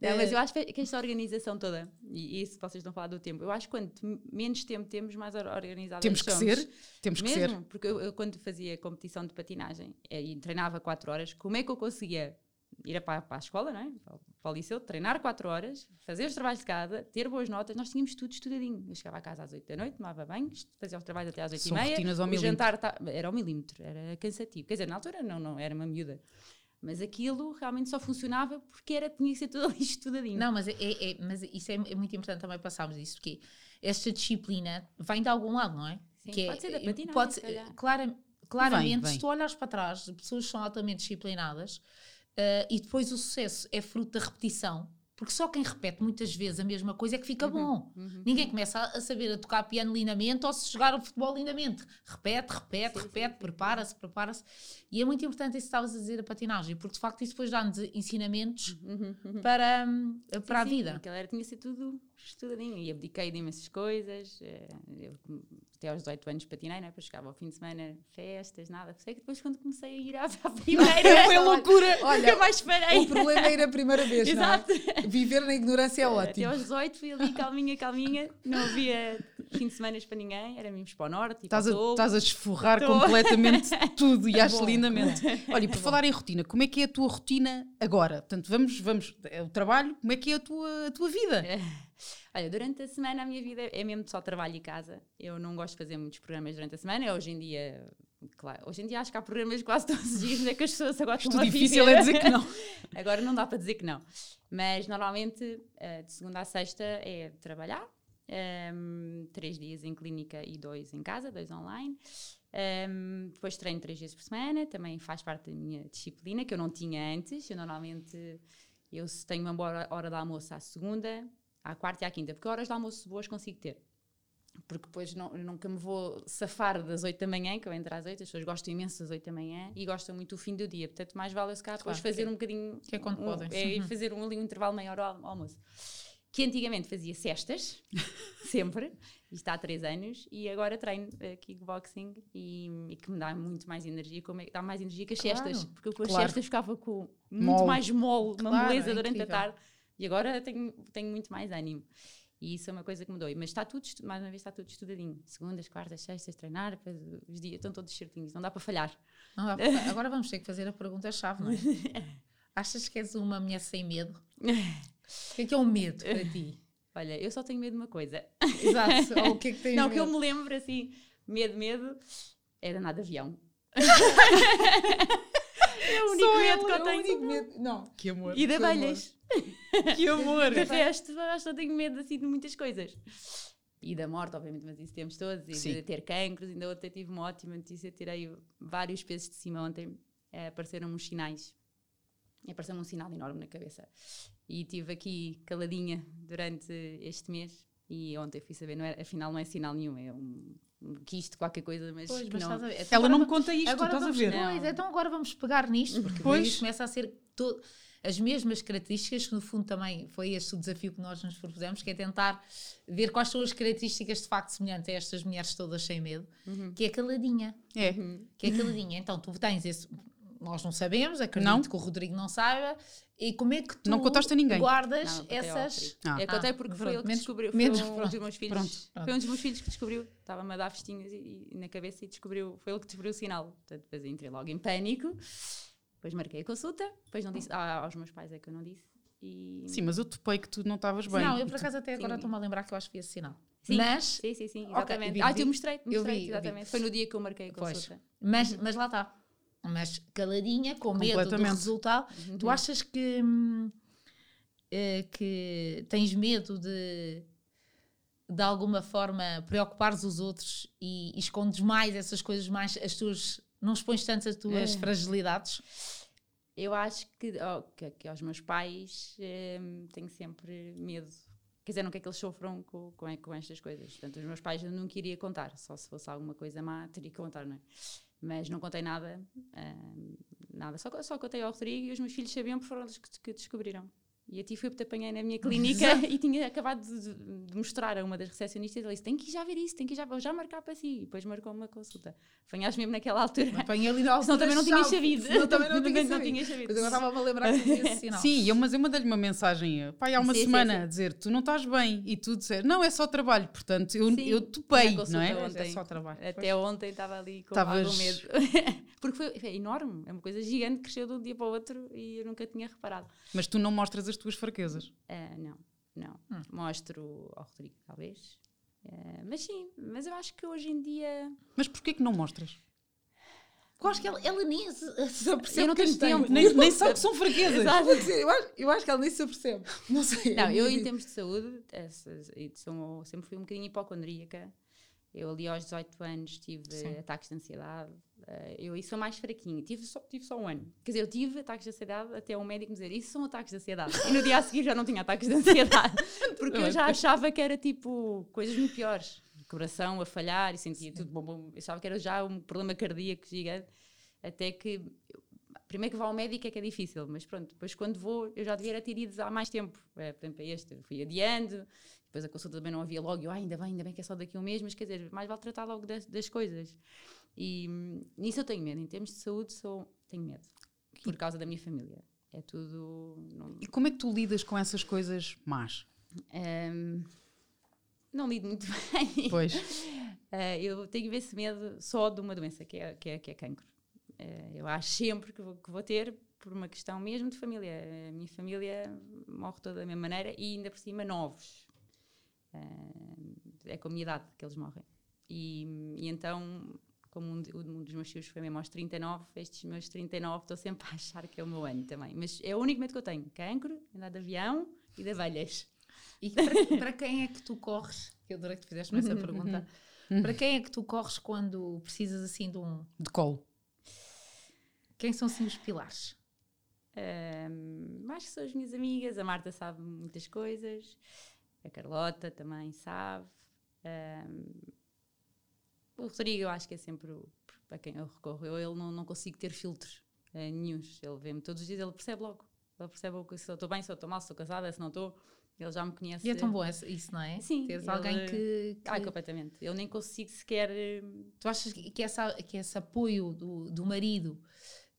Não, mas Eh, eu acho que esta organização toda, e isso vocês estão a falar do tempo, eu acho que quanto menos tempo temos, mais or- organizadas Temos que somos. ser. Temos que ser. Mesmo, porque eu, eu quando fazia competição de patinagem eh, e treinava 4 horas, como é que eu conseguia ir para, para a escola, não é? para, para o liceu, treinar 4 horas, fazer os trabalhos de casa, ter boas notas, nós tínhamos tudo estudadinho. Eu chegava a casa às 8 da noite, tomava banho, fazia os trabalhos até às 8 São e meia. rotinas ao o milímetro. jantar ta- era ao milímetro, era cansativo. Quer dizer, na altura não, não era uma miúda. Mas aquilo realmente só funcionava porque era, tinha que ser tudo ali estudadinho. Não, mas, é, é- é- mas isso é, é muito importante também passarmos isso, porque esta disciplina vem de algum lado, não é? Sim, que pode ser da é- patinagem, pode se clara- claramente, vem. se tu olhares para trás, pessoas são altamente disciplinadas eh, e depois o sucesso é fruto da repetição, porque só quem repete muitas vezes a mesma coisa é que fica bom. Uhum. Ninguém começa a, a saber a tocar piano lindamente ou se jogar o futebol lindamente. Repete, repete, Sim, repete, prepara-se, prepara-se. E é muito importante isso que estavas a dizer, a patinagem, porque de facto isso depois dá-nos ensinamentos Uhum, uhum. para, hum, para a Sim, sim, vida. Aquilo era, tinha ser tudo estudadinho. E abdiquei de imensas coisas. eh, Eu, até aos 18 anos patinei, né? depois chegava ao fim de semana, festas, nada. Sei que depois quando comecei a ir à, primeira, Foi loucura. Olha, nunca mais parei. O problema é ir a primeira vez, Exato. não é? Viver na ignorância é Até ótimo. aos 18 fui ali calminha, calminha. Não havia fim de semana para ninguém. Éramos para o norte Estás a, estás a desforrar Tô. completamente tudo e acho Bom, lindamente. Olha, e por falar em rotina, como é que é a tua rotina agora? Portanto, vamos, vamos, é o trabalho, como é que é a tua, a tua vida? Olha, durante a semana a minha vida é mesmo só trabalho e casa. Eu não gosto de fazer muitos programas durante a semana. Hoje em dia, claro, hoje em dia acho que há programas quase todos os dias, é que as pessoas agora estão a difícil é dizer que não. Agora não dá para dizer que não. Mas normalmente, eh, de segunda a sexta, é trabalhar. ehm, três dias em clínica e dois em casa, dois online. Ehm, depois treino três vezes por semana, também faz parte da minha disciplina, que eu não tinha antes. Eu normalmente eu tenho uma boa hora de almoço à segunda, à quarta e à quinta, porque horas de almoço boas consigo ter. Porque depois não, nunca me vou safar das 8 da manhã, que eu entro às 8, as pessoas gostam imenso das 8 da manhã e gostam muito do fim do dia. Portanto, mais vale eu se calhar depois Claro, fazer é- um bocadinho. que é quando um, podem. É, Uhum. fazer um, ali um intervalo maior ao, almoço. Que antigamente fazia cestas, sempre, está há 3 anos, e agora treino uh, kickboxing e, e que me dá muito mais energia, como é, dá mais energia que as Claro, cestas, porque eu com as claro. cestas ficava com muito Mole. mais mole, uma moleza é durante a tarde, e agora tenho, tenho muito mais ânimo. E isso é uma coisa que mudou. Mas está tudo, mais uma vez, está tudo estudadinho. Segundas, quartas, sextas, treinar, os dias estão todos certinhos, não dá para falhar. Dá para- Agora vamos ter que fazer a pergunta-chave, não é? Achas que és uma mulher sem medo? O que é que é um medo para ti? Olha, eu só tenho medo de uma coisa. Exato. Ou o que é que tens não, que eu medo? me lembro assim, medo, medo, era nada de avião. é o único Só medo eu, que é eu o tenho. medo. Não. Que amor. E de amor. Que amor. Acho que eu tenho medo assim de muitas coisas. E da morte, obviamente, mas isso temos todos. E Sim. de ter cancros, ainda ontem tive uma ótima notícia. Tirei vários pesos de cima ontem. eh, apareceram uns sinais. Apareceu-me um sinal enorme na cabeça. E estive aqui caladinha durante este mês. E ontem fui saber, não era, afinal não é sinal nenhum, é um, um quisto, qualquer coisa, mas, Pois, mas não. estás a ver. Então Ela agora não me conta isto, tu agora estás a vamos- ver. Pois, então agora vamos pegar nisto, porque Pois. começa a ser to- as mesmas características, que no fundo também foi este o desafio que nós nos propusemos, que é tentar ver quais são as características de facto semelhantes a estas mulheres todas sem medo, Uhum. que é caladinha. É. Que é caladinha. Então tu tens esse. Nós não sabemos, acredito Não. que o Rodrigo não saiba. E como é que tu Não contaste a ninguém? guardas Não, essas. Ah. Eu contei Ah, porque foi ele que descobriu. Foi menos- um pronto, dos meus filhos. pronto, pronto. Foi um dos meus filhos que descobriu. Estava-me a dar festinhas e, e na cabeça e descobriu. Foi ele que descobriu o sinal. Portanto, depois entrei logo em pânico. Depois marquei a consulta. Depois não disse. Ah, aos meus pais é que eu não disse. E... Sim, mas eu topei que tu não estavas bem. Não, eu por acaso até agora estou-me a lembrar que eu acho que vi esse sinal. Sim, Mas, Sim, sim, sim. Ok, Exatamente. vi, ah, vi. tu mostrei, Eu mostrei vi, eu vi. exatamente. Foi no dia que eu marquei a Pois. consulta. mas, mas lá está. Mas caladinha, com medo do resultado. Uhum. Tu achas que, hum, eh, que tens medo de de alguma forma preocupares os outros e, e escondes mais essas coisas mais as tuas não expões tanto as tuas É. fragilidades Eu acho que, oh, que, que aos meus pais hum, tenho sempre medo. Quer dizer, não quer que eles sofram com, com, com estas coisas. Portanto, os meus pais eu nunca iria contar. Só se fosse alguma coisa má, teria que contar, não é? Mas não contei nada, uh, nada. Só, só contei ao Rodrigo e os meus filhos sabiam por foram eles que, que descobriram. E a ti porque te apanhei na minha clínica e tinha acabado de, de, mostrar a uma das recepcionistas. Ela disse: Tem que ir já ver isso, tem que ir já, vou já marcar para si. E depois marcou uma consulta. Apanhaste mesmo naquela altura. Apanhei ali na altura. Senão também não tinha sabido. Senão também não tinha não tinha sabido. Mas agora estava-me a lembrar que tinha esse sinal. Sim, eu, mas eu mandei-lhe uma mensagem pai, há uma Sim, semana sim, sim. a dizer: Tu não estás bem. E tu disser: Não, é só trabalho. Portanto, eu, Sim, eu topei, não é? É ontem. só trabalho. Até ontem estava ali com Estavas- algum medo. Porque foi, foi enorme. É uma coisa gigante, cresceu de um dia para o outro e eu nunca tinha reparado. Mas tu não mostras as tuas fraquezas. Ah, não, não. Hum. Mostro ao Rodrigo, talvez. Ah, mas sim, mas eu acho que hoje em dia. Mas porquê que não mostras? Eu acho que ela, ela nem se, se apercebe Eu não tenho tempo. Nem, nem sabe que são fraquezas. Eu, acho, eu acho que ela nem se apercebe. Não sei. Não, é eu minha em termos de saúde, sou- sempre fui um bocadinho hipocondríaca. Eu ali aos 18 anos tive Sim. ataques de ansiedade. Eh, eu aí sou mais fraquinha. Tive só, tive só um ano. Quer dizer, eu tive ataques de ansiedade até o médico me dizer isso são ataques de ansiedade. E no dia a seguir já não tinha ataques de ansiedade. Porque eu já achava que era tipo coisas muito piores. Coração a falhar e sentia tudo bom, bom. Eu achava que era já um problema cardíaco gigante. Até que primeiro que vá ao médico é que é difícil, mas pronto, depois quando vou, eu já devia ter ido há mais tempo. É, por exemplo, é este, fui adiando, depois a consulta também não havia logo, eu, ah, ainda bem, ainda bem que é só daqui um mês, mas quer dizer, mais vale tratar logo das, das coisas. E nisso eu tenho medo, em termos de saúde, sou, tenho medo, por causa da minha família. É tudo. Não, E como é que tu lidas com essas coisas más? hum, não lido muito bem. Pois. Eh, eu tenho esse medo só de uma doença, que é, que é, que é cancro. Eh, eu acho sempre que vou, que vou ter, por uma questão mesmo de família. A minha família morre toda da mesma maneira e ainda por cima novos. Eh, é com a minha idade que eles morrem. E, e então, como um, de- um dos meus filhos foi mesmo aos 39, estes meus 39 estou sempre a achar que é o meu ano também. Mas é o único medo que eu tenho: cancro, andar de avião e de abelhas. E para, para quem é que tu corres? Eu adorei que tu fizeste-me essa pergunta. Para quem é que tu corres quando precisas assim de um. De colo. Quem são assim os pilares? Um, acho que são as minhas amigas. A Marta sabe muitas coisas, a Carlota também sabe. Um, o Rodrigo, eu acho que é sempre o, para quem eu recorro. Eu ele não, não consigo ter filtros uh, nenhuns. Ele vê-me todos os dias, ele percebe logo. Ele percebe o que- se eu estou bem, se eu estou mal, se estou casada, se não estou. Ele já me conhece. E é tão bom isso, não é? Sim, Teres ele- alguém que. que- Ai, completamente. Eu nem consigo sequer. hum, tu achas que, essa, que esse apoio do, do marido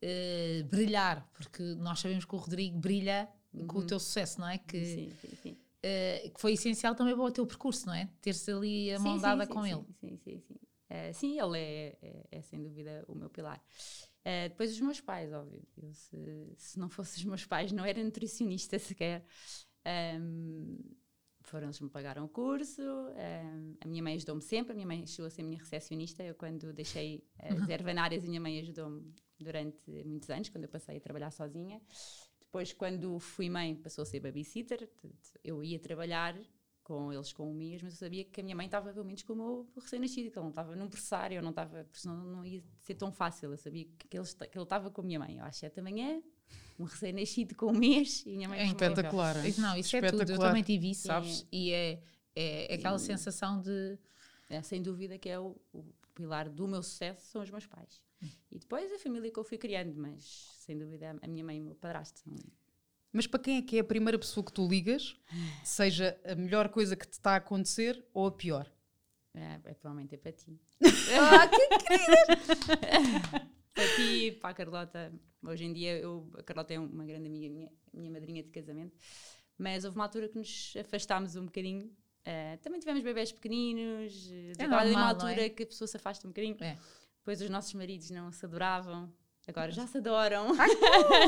eh, brilhar, porque nós sabemos que o Rodrigo brilha com o teu sucesso, não é? Que, Sim, sim, sim. eh, que foi essencial também para o teu percurso, não é? Ter-se ali a mão dada com sim, ele. Sim, sim, sim. Eh, sim, ele é, é, é sem dúvida o meu pilar. Eh, depois os meus pais, óbvio. Eu, se, se não fossem os meus pais, não era nutricionista sequer. Ahm, foram eles que me pagaram o curso. ahm, a minha mãe ajudou-me sempre. A minha mãe chegou a ser minha recepcionista. Eu, quando deixei as ervanárias, a minha mãe ajudou-me durante muitos anos, quando eu passei a trabalhar sozinha. Depois, quando fui mãe, passou a ser babysitter. Eu ia trabalhar com eles com amigas, mas eu sabia que a minha mãe estava pelo menos com o meu recém-nascido, que ele não estava num pressário, eu não estava, porque senão não ia ser tão fácil. Eu sabia que ele, que ele estava com a minha mãe. Eu às 7 da manhã, um recém-nascido com um mês e a minha mãe É o espetacular. Isso, não, isso é tudo. Eu também tive isso, sabes? E é, é aquela sensação de. É, sem dúvida que é o, o pilar do meu sucesso são os meus pais. Hum. E depois a família que eu fui criando, mas sem dúvida a minha mãe e o meu padrasto são Mas para quem é que é a primeira pessoa que tu ligas, seja a melhor coisa que te está a acontecer ou a pior? É, é provavelmente é para ti. Ah, que Para ti, para a Carlota. Hoje em dia, eu, a Carlota é uma grande amiga minha, minha madrinha de casamento. Mas houve uma altura que nos afastámos um bocadinho. Eh, também tivemos bebés pequeninos. eh, É uma normal, não altura é? que a pessoa se afasta um bocadinho. É. Depois os nossos maridos não se adoravam. Agora já se adoram.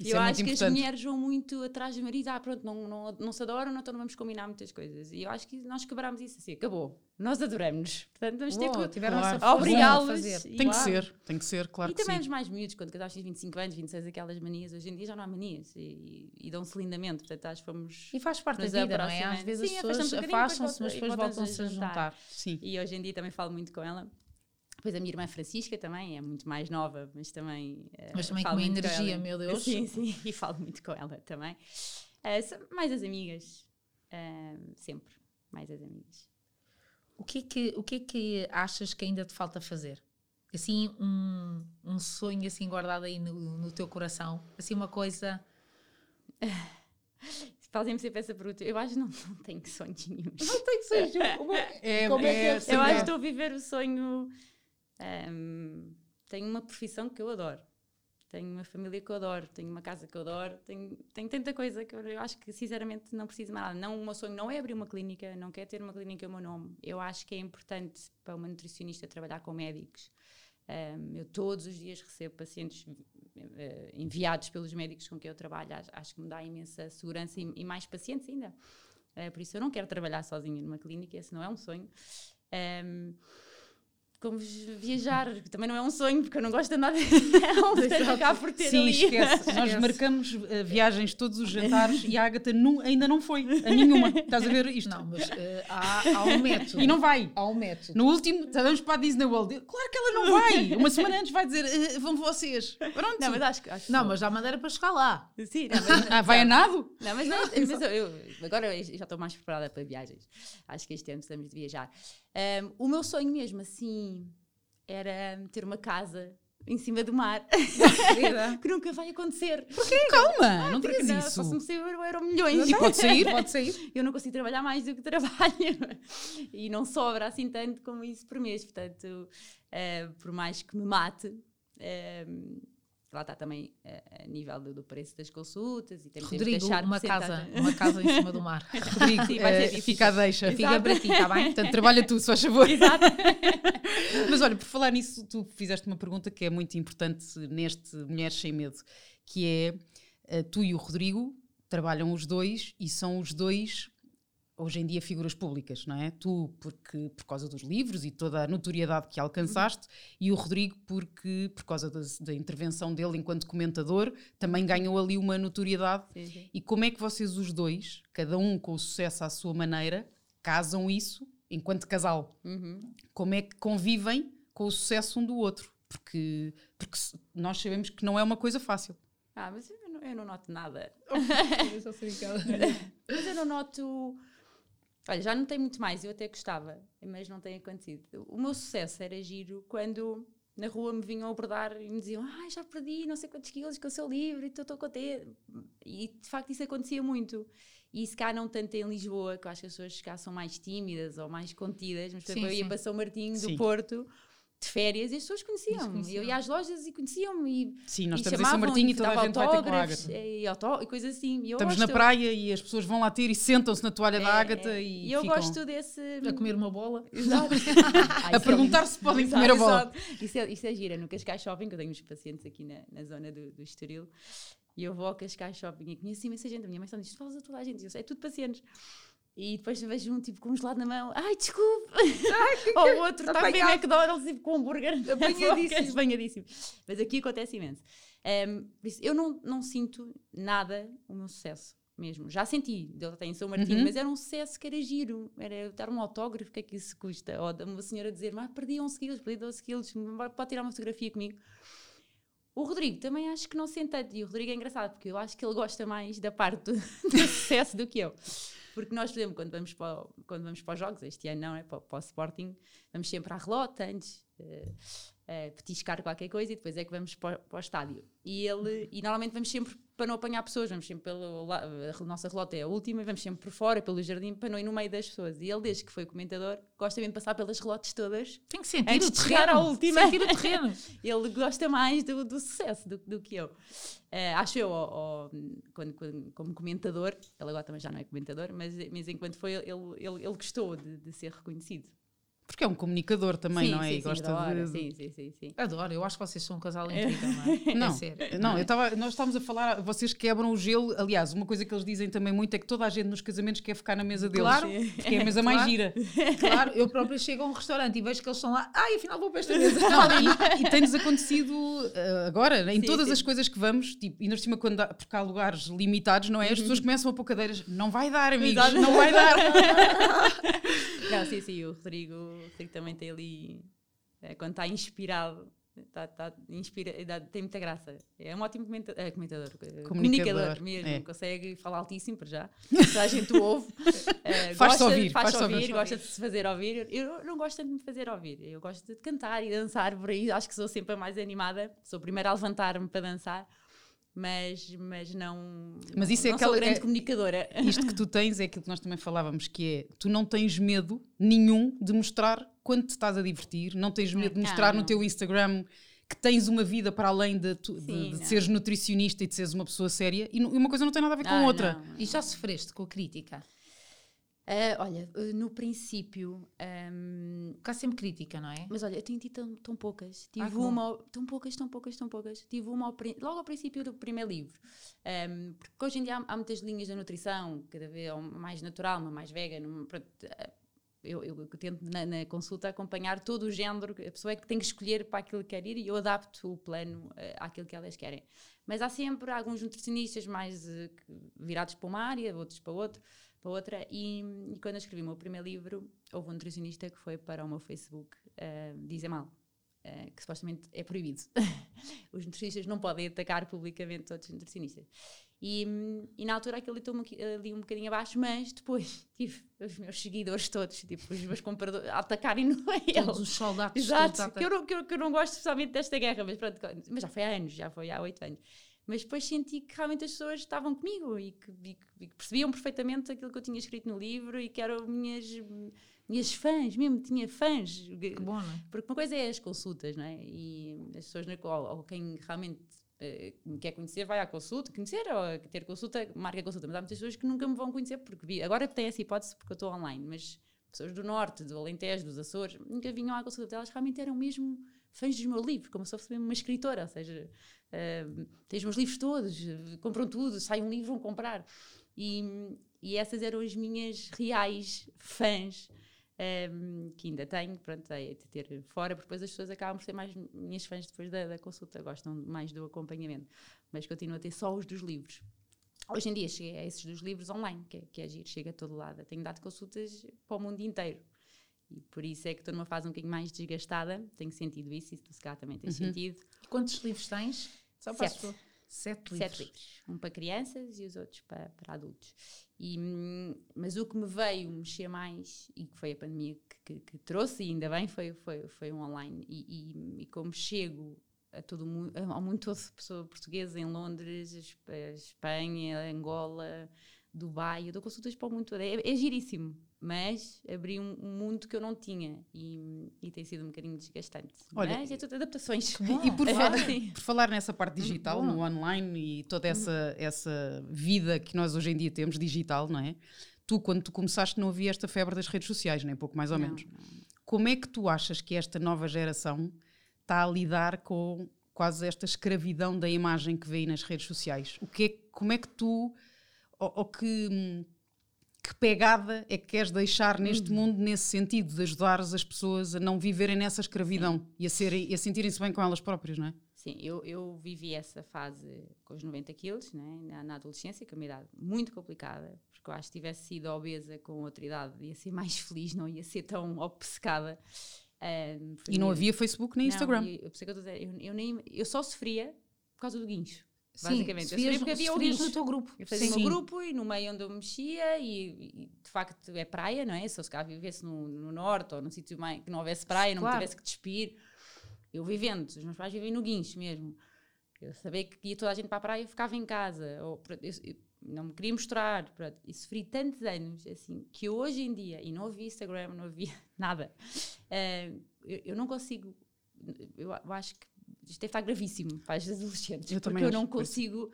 Isso eu é acho que as importante. mulheres vão muito atrás do marido. Ah, pronto, não, não, não se adoram, então não vamos combinar muitas coisas. E eu acho que nós quebrámos isso assim. Acabou. Nós adoramos-nos. Portanto, vamos ter que tiveram Claro. obrigá-los. fazer. e- Tem que Claro. ser, tem que ser, claro e que também sim. os mais miúdos, quando casaste aos 25 anos, 26, aquelas manias, hoje em dia já não há manias e, e dão-se lindamente. Portanto, acho que fomos. E faz parte da vida, não é? Às vezes Sim, as pessoas afastam-se, mas e depois voltam-se a juntar. juntar. Sim. E hoje em dia também falo muito com ela. Depois a minha irmã Francisca também é muito mais nova, mas também. eh, Mas também com energia, meu Deus. Sim, sim, e falo muito com ela também. São mais as amigas. eh, sempre. Mais as amigas. O que, é que, o que é que achas que ainda te falta fazer? Assim, um, um sonho assim guardado aí no, no teu coração. Assim, uma coisa. Fazem-me sempre essa pergunta. Eu acho que não, não tenho sonhos nenhum. Não tem sonhos. É, Como é que é? Eu acho que estou a viver o sonho. Ehm, tenho uma profissão que eu adoro. Tenho uma família que eu adoro. Tenho uma casa que eu adoro. Tenho, tenho tanta coisa que eu, eu acho que, sinceramente, não preciso mais nada. Não, o meu sonho não é abrir uma clínica, não quer ter uma clínica em meu nome. Eu acho que é importante para uma nutricionista trabalhar com médicos. Ehm, eu todos os dias recebo pacientes eh, enviados pelos médicos com quem eu trabalho. Acho, acho que me dá imensa segurança e, e mais pacientes ainda. Eh, por isso eu não quero trabalhar sozinha numa clínica, esse não é um sonho. Ehm, como viajar, que também não é um sonho, porque eu não gosto de andar de avião, portanto acabo por ter Sim, ali. esquece. Nós Esquece. marcamos eh, viagens todos os jantares e a Agatha nu- ainda não foi a nenhuma. Estás a ver isto? Não, mas eh, há, há um método. E não vai. Há um método. No último, vamos para a Disney World. Claro que ela não vai. Uma semana antes vai dizer, "Eh, vão vocês. Pronto. Não, mas acho que. Acho Não, mas há maneira para chegar lá. Sim, não, mas, Ah, vai a nado? Não, mas, não, mas eu, eu- agora eu já estou mais preparada para viagens. Acho que este ano estamos de viajar. Ahm, o meu sonho mesmo, assim, era ter uma casa em cima do mar. que nunca vai acontecer. Calma, não Porque digas não, isso. Só se me sair euro, euro milhões. E pode sair? Pode sair. Eu não consigo trabalhar mais do que trabalho. e não sobra assim tanto como isso por mês. Portanto, eh, por mais que me mate. eh, lá está também eh, a nível do, do preço das consultas e temos temos de deixar uma casa, uma casa em cima do mar. Rodrigo, Sim, vai ser eh, fica a deixa. Fica para ti, está bem? Portanto, trabalha tu, se faz favor. Exato. Mas olha, por falar nisso, tu fizeste uma pergunta que é muito importante neste Mulheres Sem Medo, que é eh, tu e o Rodrigo trabalham os dois e são os dois hoje em dia figuras públicas, não é? Tu porque por causa dos livros e toda a notoriedade que alcançaste e o Rodrigo porque por causa da, da intervenção dele enquanto comentador também ganhou ali uma notoriedade. Sim, sim. E como é que vocês os dois, cada um com o sucesso à sua maneira, casam isso enquanto casal? Uhum. como é que convivem com o sucesso um do outro. Porque, porque nós sabemos que não é uma coisa fácil. Ah, mas eu não, eu não noto nada. Eu só sei que ela- Mas eu não noto. Olha, já notei muito mais, eu até gostava, mas não tem acontecido. O meu sucesso era giro quando na rua me vinham abordar e me diziam: Ah, já perdi não sei quantos quilos com o seu livro e estou contente. E de facto isso acontecia muito. E se cá não tanto em Lisboa, que eu acho que as pessoas cá são mais tímidas ou mais contidas, mas Sim, eu ia sim. para São Martinho do Sim. Porto de férias e as pessoas conheciam. conheciam. Eu ia às lojas e conheciam-me e Sim, nós e estamos em São chamavam Martinho e toda a gente vai ter com a Ágata. E, auto, e coisas assim. E eu Estamos na gosto. praia e as pessoas vão lá ter e sentam-se na toalha da É, Ágata é. e, eu ficam gosto desse. A comer uma bola. Exato. a perguntar se podem comer a bola. Isso é, isso é gira. No Cascais Shopping, que eu tenho uns pacientes aqui na, na zona do, do Estoril, e eu vou ao Cascais Shopping e conheço imensa gente. A minha mãe só diz: falas a toda a gente. E eu sei, é tudo pacientes. E depois vejo um tipo com um gelado na mão, ai desculpe! Ou o outro está a comer Apanhado. McDonald's tipo, com hambúrguer na Apanhadíssimo. apanhadíssimo. Mas aqui acontece imenso. Ehm, por isso, eu não, não sinto nada o meu sucesso mesmo. Já senti, eu tenho São Martinho, Uhum. mas era um sucesso que era giro. Era dar um autógrafo, o que é que isso custa? Ou uma senhora dizer, mas perdi 11 quilos, perdi 12 quilos, pode tirar uma fotografia comigo. O Rodrigo também acho que não sente tanto. E o Rodrigo é engraçado, porque eu acho que ele gosta mais da parte do, do sucesso do que eu. Porque nós, por exemplo, quando vamos para, quando vamos para os jogos, este ano não, é para, para o Sporting, vamos sempre à relota antes, eh, eh, petiscar qualquer coisa e depois é que vamos para, para o estádio. E ele, e normalmente vamos sempre para não apanhar pessoas, vamos sempre pelo la- a nossa relota é a última, vamos sempre por fora, pelo jardim, para não ir no meio das pessoas. E ele, desde que foi comentador, gosta mesmo de passar pelas relotes todas. Tem que sentir Antes o de chegar terreno. à última. Sentir o terreno. Ele gosta mais do, do sucesso do, do que eu. Eh, acho eu, ó, ó, quando, quando- como comentador, ele agora também já não é comentador, mas, mas enquanto foi, ele, ele, ele gostou de, de ser reconhecido. Porque é um comunicador também, sim, não é? sim, e sim, gosta adora, de. sim, sim, sim, sim. Adoro, eu acho que vocês são um casal incrível, não é? Não, É sério. não, eu tava, nós estávamos a falar, vocês quebram o gelo. Aliás, uma coisa que eles dizem também muito é que toda a gente nos casamentos quer ficar na mesa deles. Claro. Porque é a mesa mais Claro. gira. Claro, eu própria chego a um restaurante e vejo que eles estão lá. Ai, afinal vou para esta mesa. Não, e, e tem-nos acontecido eh, agora, em Sim, todas sim. as coisas que vamos, tipo, ainda por cima, quando há, porque há lugares limitados, não é? As pessoas começam a pôr cadeiras, não vai dar, amigos, Exato. não vai dar. Não, sim, sim, o Rodrigo, o Rodrigo também tem ali, eh, quando está inspirado, Tá, tá, inspira, dá, tem muita graça. É um ótimo comenta, é, comentador, eh, Comunicador, comunicador mesmo. é. Consegue falar altíssimo para já. Toda a gente ouve. Eh, Faz-se gosta, ouvir, faz faz-se ouvir, ouvir. gosta de se fazer ouvir. Eu não gosto tanto de me fazer ouvir. Eu gosto de cantar e dançar por aí. Acho que sou sempre a mais animada. Sou a primeira a levantar-me para dançar. Mas, mas não. Mas isso é não aquela- sou grande é- comunicadora. Isto que tu tens é aquilo que nós também falávamos, que é tu não tens medo nenhum de mostrar quando te estás a divertir, não tens medo de mostrar no teu Instagram que tens uma vida para além de, tu- de- Sim, de não. seres nutricionista e de seres uma pessoa séria e e uma coisa não tem nada a ver com Ah, outra. não, não. E já sofreste com a crítica? Ah, olha, eh, no princípio. ahm, Porque há sempre crítica, não é? Mas olha, eu tenho tido tão, tão poucas. Tive Ah, que bom. uma, ao- tão poucas, tão poucas, tão poucas. Tive uma ao logo ao princípio do primeiro livro. Um, porque hoje em dia há, há muitas linhas da nutrição, cada vez uma mais natural, uma mais vegan. uma- eh, eu, eu- tento na, na consulta acompanhar todo o género, a pessoa é que tem que escolher para aquilo que quer ir e eu adapto o plano eh, àquilo que elas querem. Mas há sempre alguns nutricionistas mais que- virados para uma área, outros para outro para outra. E, e quando eu escrevi o meu primeiro livro, houve um nutricionista que foi para o meu Facebook eh, dizer mal. eh, que supostamente é proibido. Os nutricionistas não podem atacar publicamente outros nutricionistas. E, e na altura aquilo estou ali um bocadinho abaixo, mas depois tive os meus seguidores todos, tipo, os meus compradores, a atacarem no Todos ele. os soldados Exato, todos a que eu, não, que, eu, que eu não gosto especialmente desta guerra, mas pronto, mas já foi há anos, já foi há oito anos. Mas depois senti que realmente as pessoas estavam comigo e que, e que- e que percebiam perfeitamente aquilo que eu tinha escrito no livro e que eram minhas, minhas fãs, mesmo tinha fãs. Que bom, não é? Porque uma coisa é as consultas, não é? E as pessoas, na qual, ou quem realmente eh, me quer conhecer, vai à consulta, conhecer ou ter consulta, marca a consulta. Mas há muitas pessoas que nunca me vão conhecer, porque vi. Agora tem essa hipótese porque eu estou online, mas pessoas do Norte, do Alentejo, dos Açores, nunca vinham à consulta delas, realmente eram mesmo fãs dos meus livros, como se fosse uma escritora, ou seja, têm os meus livros todos, compram tudo, sai um livro, vão comprar. E, e essas eram as minhas reais fãs um, que ainda tenho, pronto, é de ter fora, porque depois as pessoas acabam por ser mais minhas fãs depois da, da consulta, gostam mais do acompanhamento, mas continuo a ter só os dos livros. Hoje em dia cheguei a esses dos livros online, que é, que é giro, chega a todo lado. Tenho dado consultas para o mundo inteiro. E por isso é que estou numa fase um bocadinho mais desgastada, tenho sentido isso, e tu se calhar também tens sentido. Quantos livros tens? Só para Sete. Sete livros. Sete livros. Um para crianças e os outros para, para adultos. E, mas o que me veio mexer mais, e que foi a pandemia que, que- que trouxe, e ainda bem, foi, foi, foi o online. E, e- e como chego a todo mundo, ao mundo todo, pessoa portuguesa em Londres, Esp- Espanha, Angola, Dubai, eu dou consultas para o mundo todo. É, é giríssimo, mas abri um, mundo que eu não tinha e, e tem sido um bocadinho desgastante. Olha, mas é tudo adaptações. E, e por, É, fa- sim. por falar nessa parte digital, bom. no online e toda essa, essa vida que nós hoje em dia temos, digital, não é? Tu, quando tu começaste, não havia esta febre das redes sociais, nem pouco mais ou Não, menos. Como é que tu achas que esta nova geração está a lidar com quase esta escravidão da imagem que vê aí nas redes sociais? O que é, como é que tu, ou, ou que, hum, que pegada é que queres deixar neste mundo nesse sentido de ajudares as pessoas a não viverem nessa escravidão e a, serem, e a sentirem-se bem com elas próprias, não é? Sim, eu, eu vivi essa fase com os 90 quilos, né, na, na adolescência, que é uma idade muito complicada, porque eu acho que se tivesse sido obesa com outra idade ia ser mais feliz, não ia ser tão obcecada. Foi E não havia Facebook nem Não, Instagram. eu, é eu, eu nem, eu só sofria por causa do guincho. Sim, basicamente. Eu sofrias- sofria porque havia guincho. no teu grupo. Eu fazia Sim. o meu grupo e no meio onde eu mexia e, e, de facto é praia, não é? Se eu se calhar vivesse no, no norte ou num sítio que não houvesse praia, não Claro. me tivesse que despir. Eu vivendo, os meus pais vivem no guincho mesmo. Eu sabia que ia toda a gente para a praia, eu ficava em casa. Ou, eu, eu não me queria mostrar. Pronto, e sofri tantos anos assim que hoje em dia, e não havia Instagram, não havia nada, eh, eu, eu não consigo. Eu, eu acho que isto deve estar gravíssimo para as adolescentes. Eu porque eu não consigo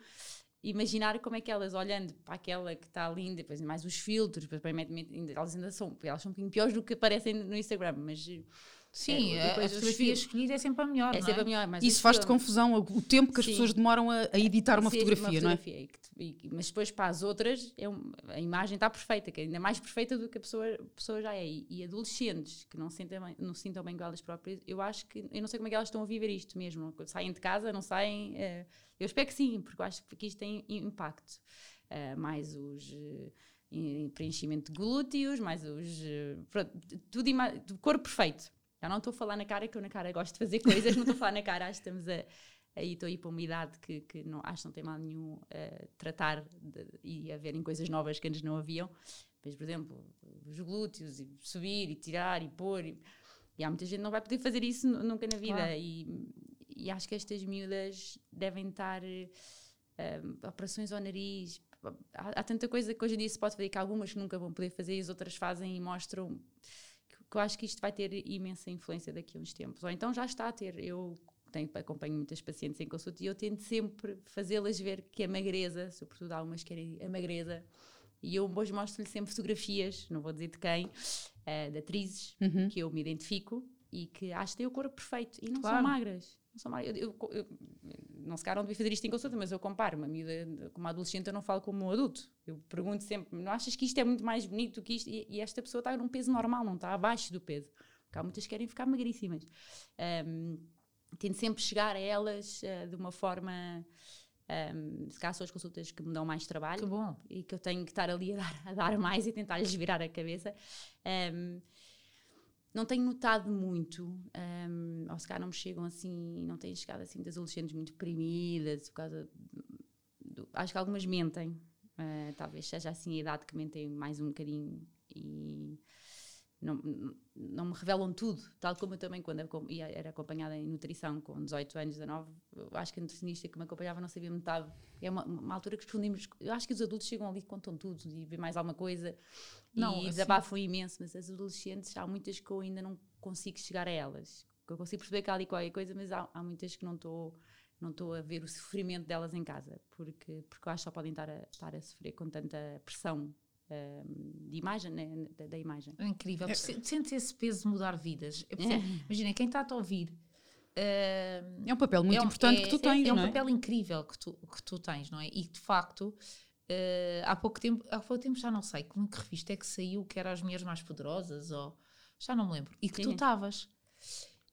imaginar como é que elas olhando para aquela que está linda, depois mais os filtros, depois elas ainda são, elas são um bocadinho piores do que aparecem no Instagram, mas eh, Sim, É, a- a fotografia escolhida é sempre a melhor, é sempre é? a melhor. Mas Isso faz-te confusão, o tempo que as Sim. pessoas demoram a, a editar uma Sim, fotografia, não é? fotografia, e e- mas depois para as outras é um- a imagem está perfeita, que é ainda mais perfeita do que a pessoa, a pessoa já é. E, e adolescentes que não se sentem bem, não se sintam bem com elas próprias, eu acho que eu não sei como é que elas estão a viver isto mesmo. Quando Saem de casa, não saem. eh, eu espero que sim, porque eu acho que isto tem impacto. Eh, mais os em- preenchimento de glúteos, mais os. pronto, tudo corpo perfeito. Já não estou a falar na cara, que eu na cara gosto de fazer coisas, não estou a falar na cara, acho que estamos a. Aí estou a ir para uma idade que, que não, acho que não tem mal nenhum a tratar de, e a verem coisas novas que antes não haviam. Mas, por exemplo, os glúteos, e subir e tirar e pôr. E, e há muita gente que não vai poder fazer isso nunca na vida. Claro. E, e acho que estas miúdas devem estar. Um, operações ao nariz. Há, há, tanta coisa que hoje em dia se pode fazer que algumas nunca vão poder fazer e as outras fazem e mostram que, que eu acho que isto vai ter imensa influência daqui a uns tempos. Ou então já está a ter. Eu tenho, acompanho muitas pacientes em consulta e eu tento sempre fazê-las ver que a magreza, sobretudo algumas querem a magreza, e eu hoje mostro-lhe sempre fotografias, não vou dizer de quem, uh, de atrizes uhum. que eu me identifico e que acho que têm o corpo perfeito e não claro. são magras. Não são magras. Eu, eu, eu, não se calhar não devia fazer isto em consulta, mas eu comparo uma miúda com uma adolescente, eu não falo como um adulto. Eu pergunto sempre: não achas que isto é muito mais bonito do que isto? E, e esta pessoa está num peso normal, não está abaixo do peso. Porque há muitas que querem ficar magríssimas. Um, tento sempre chegar a elas uh, de uma forma um, se calhar são as consultas que me dão mais trabalho que e que eu tenho que estar ali a dar, a dar mais e tentar-lhes virar a cabeça. Um, não tenho notado muito, um, ou se calhar não me chegam assim, não tenho chegado assim das adolescentes muito deprimidas, por causa. Do, acho que algumas mentem, uh, talvez seja assim a idade que mentem mais um bocadinho e não, não me revelam tudo, tal como eu também, quando era acompanhada em nutrição com 18 anos, 19, acho que a nutricionista que me acompanhava não sabia metade. É uma, uma altura que respondemos. Eu acho que os adultos chegam ali e contam tudo e vê mais alguma coisa não, e assim, desabafam imenso, mas as adolescentes, há muitas que eu ainda não consigo chegar a elas. Eu consigo perceber que há ali qualquer coisa, mas há, há muitas que não estou não estou a ver o sofrimento delas em casa, porque, porque eu acho que só podem estar a, estar a sofrer com tanta pressão de imagem, né? da, da, imagem. É incrível. É. Sentes esse peso mudar vidas. É. Imagina, quem está a te ouvir. Uh, é um papel muito é um, importante que tu tens. É um é? papel incrível que tu, que tu tens, não é? E de facto, uh, há, pouco tempo, há pouco tempo já não sei que revista é que saiu que era as mulheres mais poderosas, ou já não me lembro, e que Sim. tu estavas.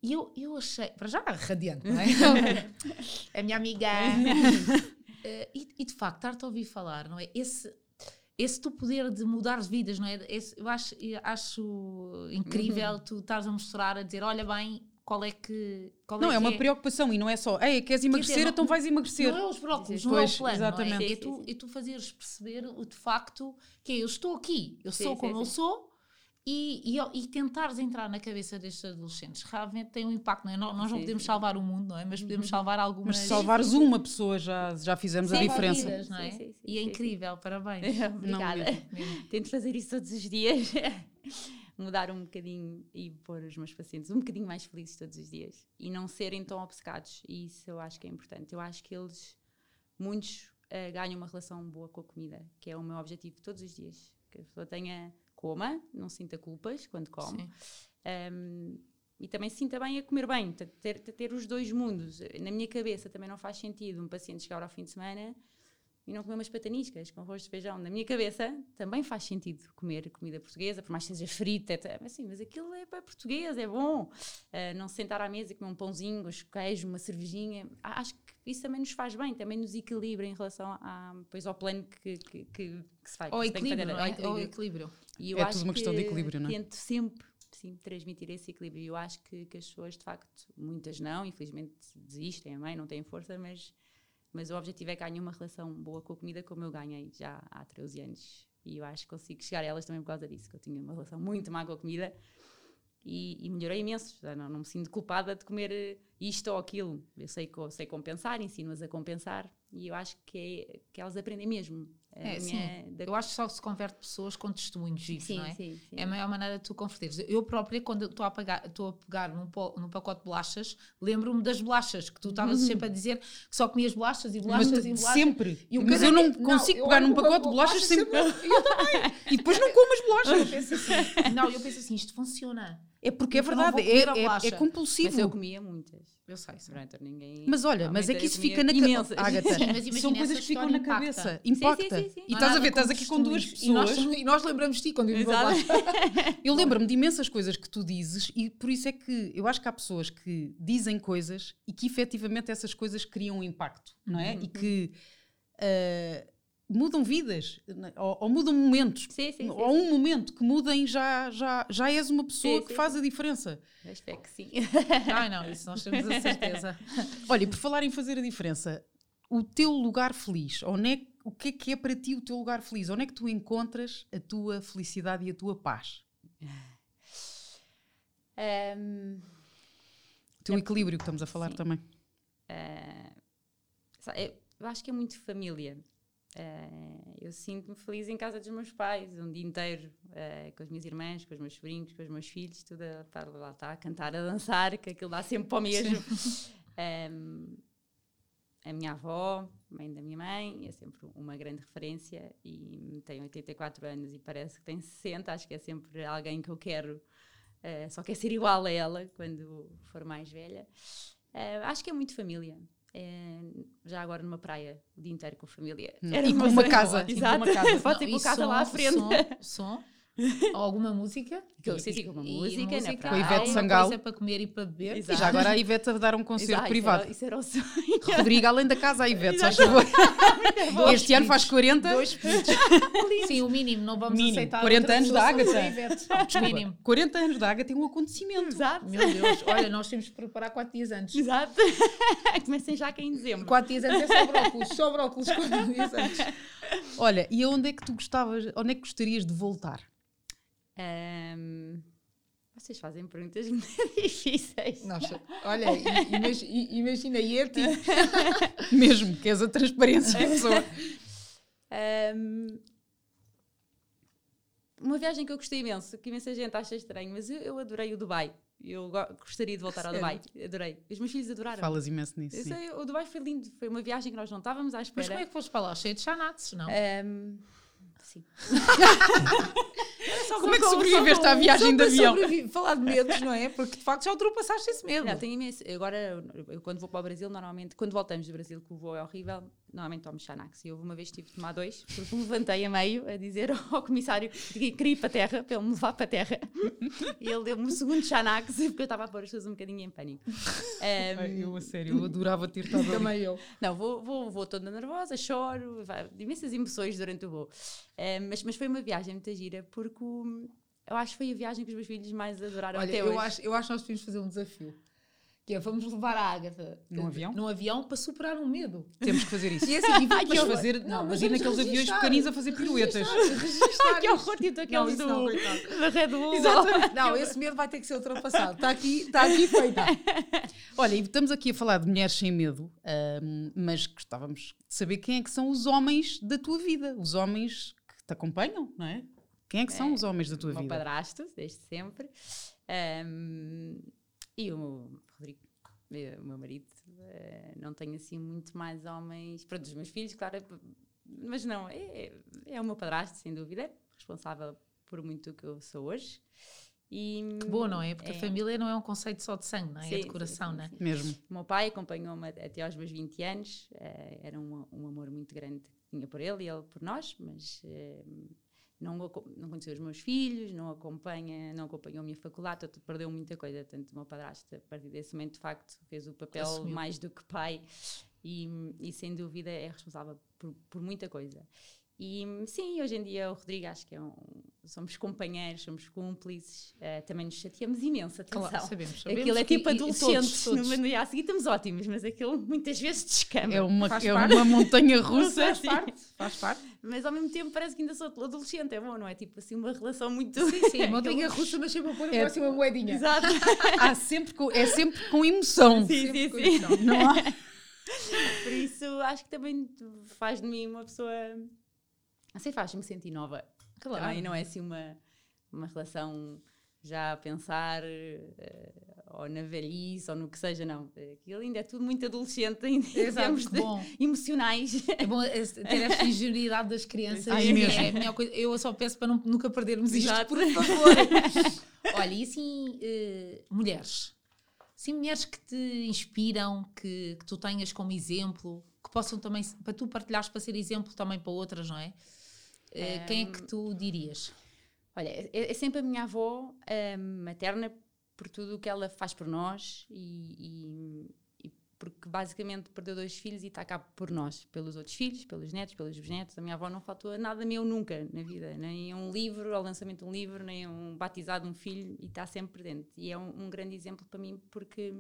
E eu, eu achei, para já radiante, não é? a minha amiga. uh, e, e, de facto, estar-te a ouvir falar, não é? Esse, esse tu poder de mudar vidas, não é? Esse, eu acho, eu acho incrível uhum. tu estás a mostrar, a dizer, olha bem, qual é que. Qual não, é, é uma é? preocupação e não é só, ei, queres emagrecer, dizer, então vais emagrecer. Não é os brócolis, não é o plano. Exatamente. Não é? É, tu, é tu fazeres perceber o de facto que é, eu estou aqui, eu sim, sou como sim, eu sou e, e, e, tentares entrar na cabeça destes adolescentes realmente tem um impacto, não é? Nós, nós não podemos salvar o mundo, não é? Mas podemos uhum. salvar algumas. Mas se salvares uma pessoa já, já fizemos sim, a diferença. Vidas, não é? Sim, sim, e é incrível, parabéns. Obrigada. Tento fazer isso todos os dias. Mudar um bocadinho e pôr os meus pacientes um bocadinho mais felizes todos os dias. E não serem tão obcecados. E isso eu acho que é importante. Eu acho que eles, muitos, uh, ganham uma relação boa com a comida, que é o meu objetivo todos os dias. Que a pessoa tenha coma, não sinta culpas quando come. Um, e também sinta bem a comer bem, ter, ter os dois mundos. Na minha cabeça também não faz sentido um paciente chegar ao fim de semana e não comer umas pataniscas com arroz de feijão. Na minha cabeça também faz sentido comer comida portuguesa, por mais que seja frita, mas, assim, mas aquilo é para português, é bom. Uh, não se sentar à mesa e comer um pãozinho, um queijo, uma cervejinha. Acho que isso também nos faz bem, também nos equilibra em relação a, pois, ao plano que, que, que, que se faz. Ao equilíbrio, é? ao equilíbrio. E eu é tudo uma questão de equilíbrio, não é? Tento sempre sim, transmitir esse equilíbrio. E eu acho que, que as pessoas, de facto, muitas não, infelizmente desistem, mãe, não têm força, mas, mas o objetivo é que ganhem uma relação boa com a comida, como eu ganhei já há 13 anos. E eu acho que consigo chegar a elas também por causa disso, que eu tinha uma relação muito má com a comida e, e melhorei imenso. Não, não, me sinto culpada de comer isto ou aquilo. Eu sei, sei compensar, ensino-as a compensar e eu acho que, é, que elas aprendem mesmo. É, sim. Da... Eu acho que só se converte pessoas com testemunhos disso, sim, não é? Sim, sim. É a maior maneira de tu converteres. Eu própria, quando estou a, pagar, estou a pegar num, num pacote de bolachas, lembro-me das bolachas, que tu estavas uhum. sempre a dizer que só comias bolachas e bolachas Mas, e bolachas. Sempre. E Mas eu não consigo não, pegar num pacote de bolachas, sempre. sempre. eu também. e depois não como as bolachas. Eu penso assim, não, eu penso assim, isto funciona. É porque é verdade, é, é, é, compulsivo. Mas eu comia muitas. Eu sei, Pronto, ninguém. Mas olha, mas é que isso fica na cabeça. Agatha, são coisas que ficam na cabeça. Impacta. Sim, sim, sim, e estás a ver, estás aqui com duas pessoas. E nós, e nós lembramos de ti quando vimos Eu lembro-me de imensas coisas que tu dizes e por isso é que eu acho que há pessoas que dizem coisas e que efetivamente essas coisas criam um impacto, não é? Uhum. E que. Uh, mudam vidas né? ou, ou mudam momentos. Sim, sim, sim, ou um momento que mudem já, já, já és uma pessoa Sim, que sim, faz a diferença. Eu espero que sim. Ai, não, isso nós temos a certeza. Olha, por falar em fazer a diferença, o teu lugar feliz, onde é, o que é que é para ti o teu lugar feliz? Onde é que tu encontras a tua felicidade e a tua paz? Ahm, O teu equilíbrio que estamos a falar Sim. também. eu eu acho que é muito família. Ah, eu sinto-me feliz em casa dos meus pais, um dia inteiro, ah, com as minhas irmãs, com os meus sobrinhos, com os meus filhos, tudo a, lá está, a cantar, a dançar, que aquilo dá sempre para o mesmo. Ahm, a minha avó, mãe da minha mãe, é sempre uma grande referência e tem 84 anos e parece que tem 60, acho que é sempre alguém que eu quero, eh, só quer ser igual a ela quando for mais velha. Acho que é muito família. Eh, já agora numa praia, o dia inteiro com a família. Hum. Era E com uma casa, e com Exato. uma casa. Pode ter com casa lá à frente. Som, som, alguma música. Que- sim, sim, com uma E música, na Com a. Ivete Sangalo. coisa para comer e para beber. Exato. Já agora a Ivete a dar um concerto Exato, privado. Isso era, isso era o sonho. Rodrigo, além da casa, a Ivete, só Exato. favor. Este ano faz 40. Dois. Sim, o mínimo, não vamos Mínimo. aceitar. 40 outra anos da Ágata. Desculpa, Mínimo. 40 anos da Ágata tem um acontecimento. Exato. Meu Deus, olha, nós temos que preparar quatro dias antes. Exato. Comecem já aqui em dezembro. Quatro dias antes é só brócolis, só brócolis quatro dias antes. Olha, e aonde é que tu gostavas, onde é que gostarias de voltar? Ahm, vocês fazem perguntas muito difíceis. Nossa, olha, imagina ir-te. Mesmo, que és a transparência da pessoa. Ahm, uma viagem que eu gostei imenso, que imensa gente acha estranho, mas eu, eu adorei o Dubai. Eu go- gostaria de voltar ao? Dubai. Adorei. Os meus filhos adoraram. Falas imenso nisso. Eu sei, o Dubai foi lindo. Foi uma viagem que nós não estávamos à Mas como é espera. que foste para lá? Cheio de chanates, não? Ahm, sim. Como é que sobreviveste à viagem de avião? Falar de medos, não é? Porque de facto já ultrapassaste esse medo. Não, tenho imenso. Agora, eu, quando vou para o Brasil, normalmente, quando voltamos do Brasil, que o voo é horrível, normalmente tomo Xanax. E houve uma vez que tive de tomar dois, porque me levantei a meio a dizer ao comissário que queria ir para a terra, para ele me levar para a terra. E ele deu-me um segundo Xanax, porque eu estava a pôr as pessoas um bocadinho em pânico. Ai, Eu, a sério, eu adorava ter estado. Também eu. não, vou, vou, vou toda nervosa, choro, vai, imensas emoções durante o voo. Ahm, mas, mas foi uma viagem muito gira, porque o- eu acho que foi a viagem que os meus filhos mais adoraram Olha, até eu hoje. acho, eu acho que nós devíamos fazer um desafio. Que é, vamos levar a Ágata Num avião? num avião para superar um medo. Temos que fazer isso. E assim, e Mas fazer, não, mas ir naqueles aviões pequeninos a fazer piruetas. Registar que horror, tipo aqueles do, não, da Red Bull. Exatamente. Não, esse medo vai ter que ser ultrapassado. Está aqui, está aqui feita. Olha, e estamos aqui a falar de mulheres sem medo, mas gostávamos de saber quem é que são os homens da tua vida, os homens que te acompanham, não é? Quem é que são É, os homens da tua o meu vida? padrasto, desde sempre. Ahm, e o O meu marido. eh, não tenho assim muito mais homens. Pronto, os meus filhos, claro. é- Mas não, é, é o meu padrasto, sem dúvida. Responsável por muito do que eu sou hoje. E, Que bom, não é? Porque É. a família não é um conceito só de sangue, não é? Sim, é de sim, coração, sim, não é? sim. Mesmo. O meu pai acompanhou-me até aos meus 20 anos. eh, era um, um amor muito grande que tinha por ele e ele por nós, mas eh, não, conheceu os meus filhos, não acompanha, não acompanhou a minha faculdade, perdeu muita coisa. Tanto o meu padrasto, a partir desse momento, de facto, fez o papel Assumiu. mais do que pai e, e, sem dúvida é responsável por, por muita coisa. E sim, hoje em dia o Rodrigo acho que é um. Somos companheiros, somos cúmplices, eh, também nos chateamos imenso, atenção. Claro, sabemos, sabemos Aquilo é tipo adolescentes. todos, todos. No dia a seguir estamos ótimos, mas aquilo muitas vezes descamba. É uma, Faz é parte. uma montanha russa. Faz parte. Faz parte. Mas ao mesmo tempo parece que ainda sou adolescente, é bom, não é? Tipo assim, uma relação muito. Sim, sim, montanha russa, mas sempre a pôr a É. próxima moedinha. Exato. Há sempre com- é sempre com emoção. Sim, Sempre sim, com sim. emoção. Não há? Por isso acho que também faz de mim uma pessoa. Sei, faz-me sentir nova. Claro. Também não é assim uma, uma relação já a pensar eh, ou na velhice ou no que seja, não. Aquilo ainda é tudo muito adolescente em Exato, de bom. emocionais. É bom eh, ter esta ingenuidade das crianças. Ai, é, mesmo. é a melhor coisa. Eu só peço para não- nunca perdermos isto, Exato. por favor. Olha, e assim, eh, mulheres? Sim, mulheres que te inspiram, que, que tu tenhas como exemplo, que possam também, para tu partilhares para ser exemplo também para outras, não é? Eh, Quem é que tu dirias? Olha, é, é sempre a minha avó eh, materna por tudo o que ela faz por nós e, e- e porque basicamente perdeu dois filhos e está cá por nós, pelos outros filhos, pelos netos, pelos bisnetos. A minha avó não faltou nada meu nunca na vida, nem um livro, ao lançamento de um livro, nem um batizado de um filho, e está sempre presente. E é um, um, grande exemplo para mim, porque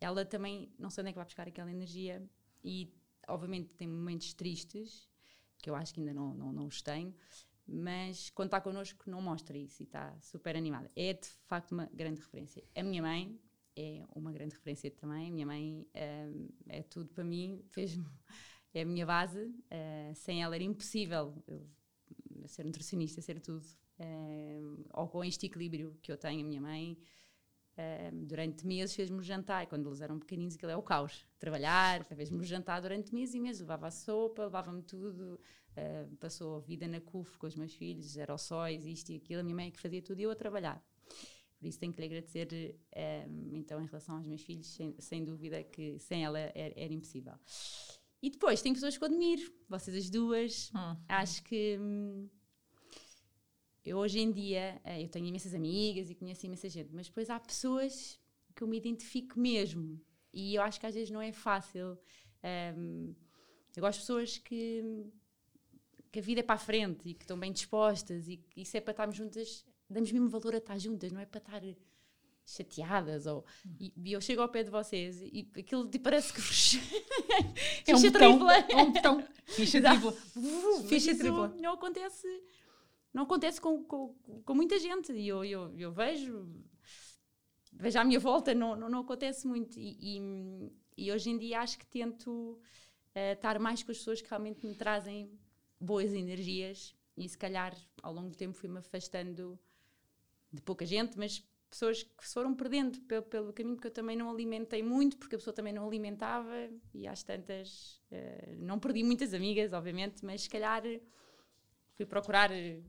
ela também, não sei onde é que vai buscar aquela energia, e obviamente tem momentos tristes, que eu acho que ainda não, não, não os tenho, mas quando está connosco não mostra isso e está super animada. É de facto uma grande referência. A minha mãe é uma grande referência também. A minha mãe um, é tudo para mim, fez é a minha base. Uh, sem ela era impossível eu ser nutricionista, ser tudo. Uh, ou com este equilíbrio que eu tenho, a minha mãe. Uh, durante meses fez-me jantar, quando eles eram pequeninos, aquilo é o caos. Trabalhar, fez-me jantar durante meses e meses, levava a sopa, levava-me tudo, uh, passou a vida na CUF com os meus filhos, aerossóis, isto e aquilo. A minha mãe é que fazia tudo e eu a trabalhar. Por isso tenho que lhe agradecer, um, então, em relação aos meus filhos, sem, sem dúvida que sem ela era, era, impossível. E depois, tem pessoas que eu admiro, vocês as duas. Hum. Acho que hum, eu hoje em dia, eh, eu tenho imensas amigas e conheço imensa gente, mas depois há pessoas que eu me identifico mesmo. E eu acho que às vezes não é fácil. Um, eu gosto de pessoas que, que a vida é para a frente e que estão bem dispostas e que isso é para estarmos juntas damos mesmo valor a estar juntas, não é para estar chateadas ou e, e eu chego ao pé de vocês e aquilo tipo, parece que é um tripla é um botão ficha tripla ficha tripla não acontece não acontece com, com, com muita gente. E eu, eu, eu vejo vejo à minha volta não, não, não acontece muito. E, e, e, hoje em dia acho que tento uh, estar mais com as pessoas que realmente me trazem boas energias. E se calhar ao longo do tempo fui-me afastando de pouca gente, mas pessoas que se foram perdendo pelo, pelo, caminho, porque eu também não alimentei muito, porque a pessoa também não alimentava, e às tantas, uh, não perdi muitas amigas, obviamente, mas se calhar fui procurar eh,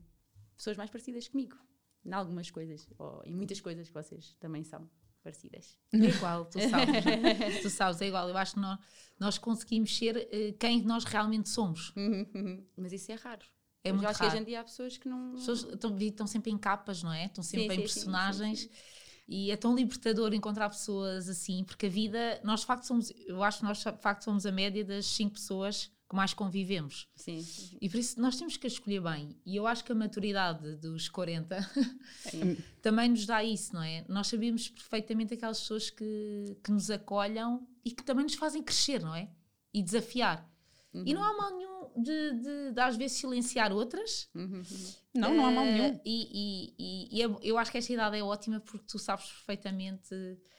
pessoas mais parecidas comigo, em algumas coisas, ou em muitas coisas que vocês também são parecidas. É igual, tu sabes, tu sabes, é igual. Eu acho que nós, nós conseguimos ser uh, quem nós realmente somos. Uhum, uhum. Mas isso é raro. É muito acho raro. que hoje em dia há pessoas que não. As pessoas estão, estão sempre em capas, não é? Estão sempre sim, em sim, personagens. Sim, e é tão libertador encontrar pessoas assim, porque a vida, nós de facto somos, eu acho que nós de facto somos a média das cinco pessoas que mais convivemos. Sim, sim, E por isso nós temos que escolher bem. E eu acho que a maturidade dos 40 também nos dá isso, não é? Nós sabemos perfeitamente aquelas pessoas que, que nos acolham e que também nos fazem crescer, não é? E desafiar. Uhum. E não há mal nenhum de, de, de, às vezes silenciar outras. Uhum. Não, não há mal nenhum. Uh, e, e, e, é, eu acho que esta idade é ótima porque tu sabes perfeitamente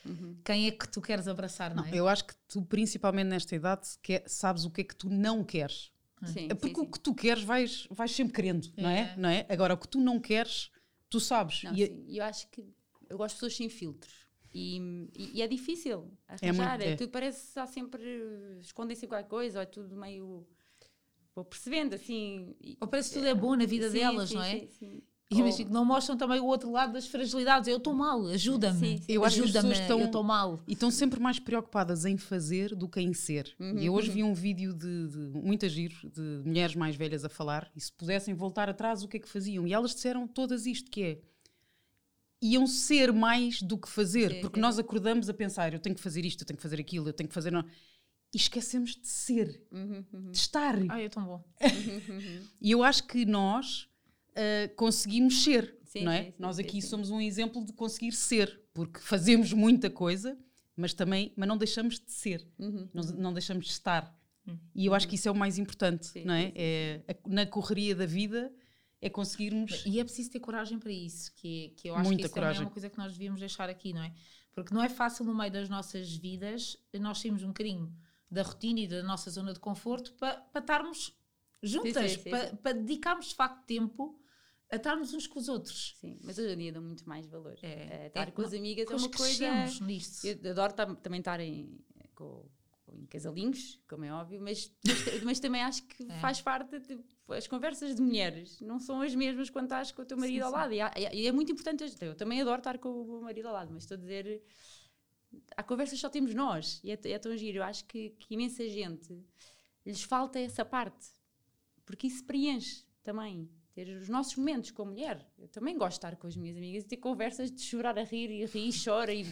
uhum. quem é que tu queres abraçar, não, não é? Eu acho que tu, principalmente nesta idade, quer, sabes o que é que tu não queres. Sim, é porque sim, o que tu queres vais, vais sempre querendo, é. não, é? não é? Agora, o que tu não queres, tu sabes. Não, e eu acho que eu gosto de pessoas sem filtros. E, e, e, é difícil é arranjar. É, muito, é. Parece que há sempre. escondem-se qualquer coisa, ou é tudo meio. Vou percebendo assim. Ou parece que tudo é bom na vida sim, delas, sim, não é? Sim, sim. E oh. não mostram também o outro lado das fragilidades. Eu estou mal, ajuda-me. Eu acho ajuda-me, estão, eu estou mal. E estão sempre mais preocupadas em fazer do que em ser. Uhum, e eu hoje uhum. vi um vídeo de, de muito giro de mulheres mais velhas a falar e se pudessem voltar atrás, o que é que faziam? E elas disseram todas isto que é iam ser mais do que fazer, sim, porque sim. nós acordamos a pensar, eu tenho que fazer isto, eu tenho que fazer aquilo, eu tenho que fazer. Não. E esquecemos de ser, uhum, uhum. de estar. Ai, é tão bom. e eu acho que nós uh, conseguimos ser, sim, não é? nós aqui somos um exemplo de conseguir ser, porque fazemos muita coisa, mas também, mas não deixamos de ser, uhum. não, não deixamos de estar. Uhum. E eu acho que isso é o mais importante, não é? é a, na correria da vida é conseguirmos. E é preciso ter coragem para isso, que, que eu acho Muita que isso coragem. é uma coisa que nós devíamos deixar aqui, não é? Porque não é fácil no meio das nossas vidas nós sairmos um bocadinho da rotina e da nossa zona de conforto para, para estarmos juntas, sim, sim, sim, para, para dedicarmos de facto tempo a estarmos uns com os outros. Sim, mas hoje em dia dão muito mais valor. É, é estar é, com as amigas é uma coisa. Nisto. Eu adoro também estar em, com, em casalinhos, como é óbvio, mas, mas, mas também acho que é. faz parte de, as conversas de mulheres não são as mesmas quando estás com o teu marido sim, ao lado. E, há, e, é muito importante. Eu também adoro estar com o meu marido ao lado, mas estou a dizer. Há conversas só temos nós. E é, é tão giro. Eu acho que, que imensa gente lhes falta essa parte. Porque isso preenche também. Ter os nossos momentos com a mulher. Eu também gosto de estar com as minhas amigas e ter conversas de chorar a rir e rir e chora e,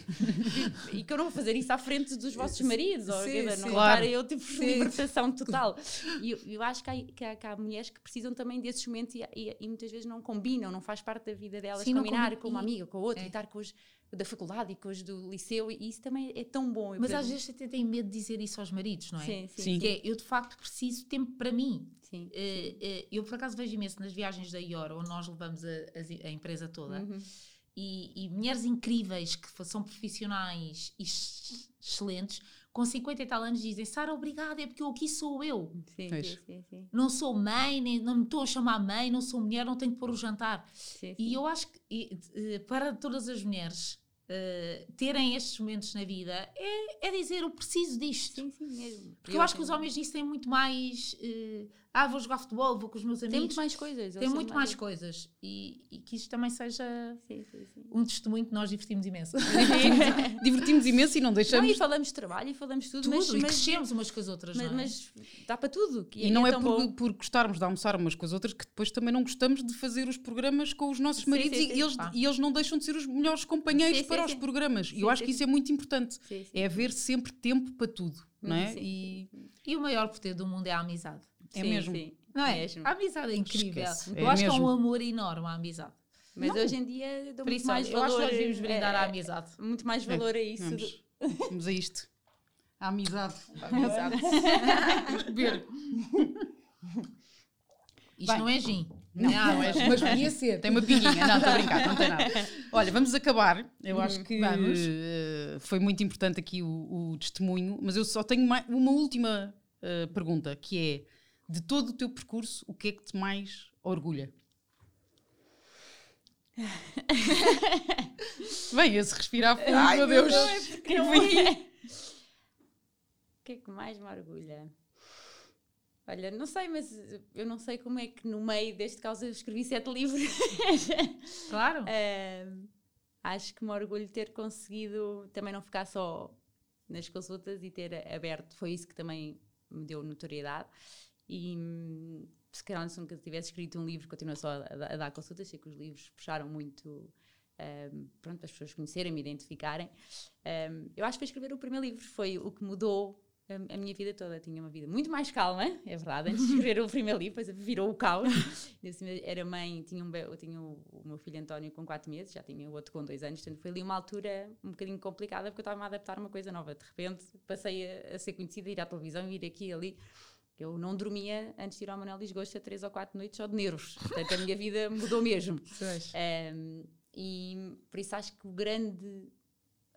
e, e que eu não vou fazer isso à frente dos vossos maridos ou Sim, dizer, sim. não Claro. eu tipo Sim. libertação total. E eu, eu acho que há, que, há, que há mulheres que precisam também desses momentos e, e- e muitas vezes não combinam, não faz parte da vida delas Sim, não combinar combina- com uma amiga, com a outra é. e estar com os da faculdade e com os do liceu e isso também é tão bom. Eu Mas às vezes até têm medo de dizer isso aos maridos, não é? sim, sim, Sim. Que é, eu de facto preciso tempo para mim. sim. Eh, eh, eu por acaso vejo imenso nas viagens da Iora, onde nós levamos a, a- a empresa toda, Uhum. e, e mulheres incríveis que são profissionais e ex- excelentes, com 50 e tal anos dizem Sara, obrigada, é porque eu aqui sou eu. Sim, sim, sim, sim, Não sou mãe, nem, não me estou a chamar mãe, não sou mulher, não tenho que pôr o jantar. sim, E eu acho que e, eh, para todas as mulheres eh, terem estes momentos na vida é, é dizer eu preciso disto. Sim, sim, mesmo. Porque eu acho que os homens nisso têm muito mais. eh, ah, vou jogar futebol, vou com os meus amigos. muito mais coisas. Tem muito mais coisas. E, e que isto também seja Sim, sim, sim. um testemunho que nós divertimos imenso. Divertimos imenso e não Não, deixamos. e falamos de trabalho e falamos de tudo, Tudo, mas, e mas, crescemos umas com as outras. mas, não é? mas dá para tudo. que E não é, tão por, por gostarmos de almoçar umas com as outras que depois também não gostamos de fazer os programas com os nossos Sim, maridos sim, e, sim. eles, Pá. e eles não deixam de ser os melhores companheiros Sim, para sim, os sim. programas. E Sim, eu acho sim, que isso é muito importante. Sim, sim. É haver sempre tempo para tudo, não é? Sim, E E o maior poder do mundo é a amizade. É Sim, mesmo. sim, Não é? mesmo. A amizade é incrível. Esquece, Eu é acho que é mesmo. um amor enorme a amizade. Mas Não. hoje em dia dou muito mais olha, eu acho valor. que nós devíamos brindar eh, à amizade. Muito mais valor a isso. Vamos, vamos a isto. A amizade. Amizade. Beber. Isto Bem. não é gin. Não, não é gin. Mas podia ser. Tem uma pinguinha. Não, estou a brincar, não tem nada. Olha, vamos acabar. Eu acho que Vamos. eh, foi muito importante aqui o, o testemunho, mas eu só tenho mai- uma última eh, pergunta, que é, de todo o teu percurso, o que é que te mais orgulha? Bem, esse respirar fundo, Ai, meu Deus. Não é porque não é. O que é que mais me orgulha? Olha, não sei, mas eu não sei como é que no meio deste caos eu escrevi sete livros. Claro. Ahm, acho que me orgulho de ter conseguido também não ficar só nas consultas e ter aberto. Foi isso que também me deu notoriedade. E se calhar se nunca tivesse escrito um livro, continuo só a, a- dar consultas. Sei que os livros puxaram muito ahm, pronto, para as pessoas conhecerem, me identificarem. Ahm, eu acho que foi escrever o primeiro livro, foi o que mudou a, a minha vida toda. Tinha uma vida muito mais calma, é verdade, antes de escrever o primeiro livro, depois virou o caos. Assim, era mãe, tinha, um, eu tinha o, o meu filho António com 4 meses, já tinha o outro com 2 anos, portanto foi ali uma altura um bocadinho complicada porque eu estava a adaptar uma coisa nova. De repente passei a, a ser conhecida, a ir à televisão, ir aqui e ali. Eu não dormia antes de ir ao Manuel Desgosto a 3 ou 4 noites só de nervos. Portanto, a minha vida mudou mesmo. Um, e por isso acho que o grande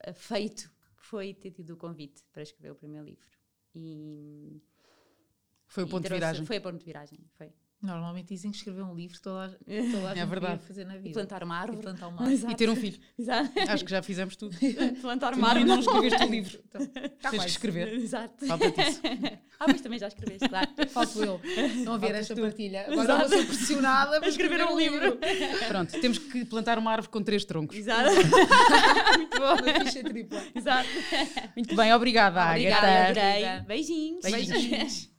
uh, feito foi ter tido o convite para escrever o primeiro livro. E, Foi o ponto de viragem. Foi o ponto de viragem, foi. Normalmente dizem que escrever um livro toda, a- toda a gente É verdade. fazer na vida. E plantar uma E árvore. plantar uma árvore. E ter um filho. Exato. Acho que já fizemos tudo. plantar Tu uma árvore. não escreveste o livro. Então, tá Tens quase. que escrever. Exato. Falta disso. Ah, mas também já escreveste, claro. Falto eu. Não haver esta partilha. Agora Exato. vou ser pressionada para escrever um livro. Pronto, temos que plantar uma árvore com três troncos. Exato. Muito bom. Uma ficha tripla. Exato. Muito bem, obrigada, Obrigada, Agatha. adorei. Beijinhos. Beijinhos. Beijinhos.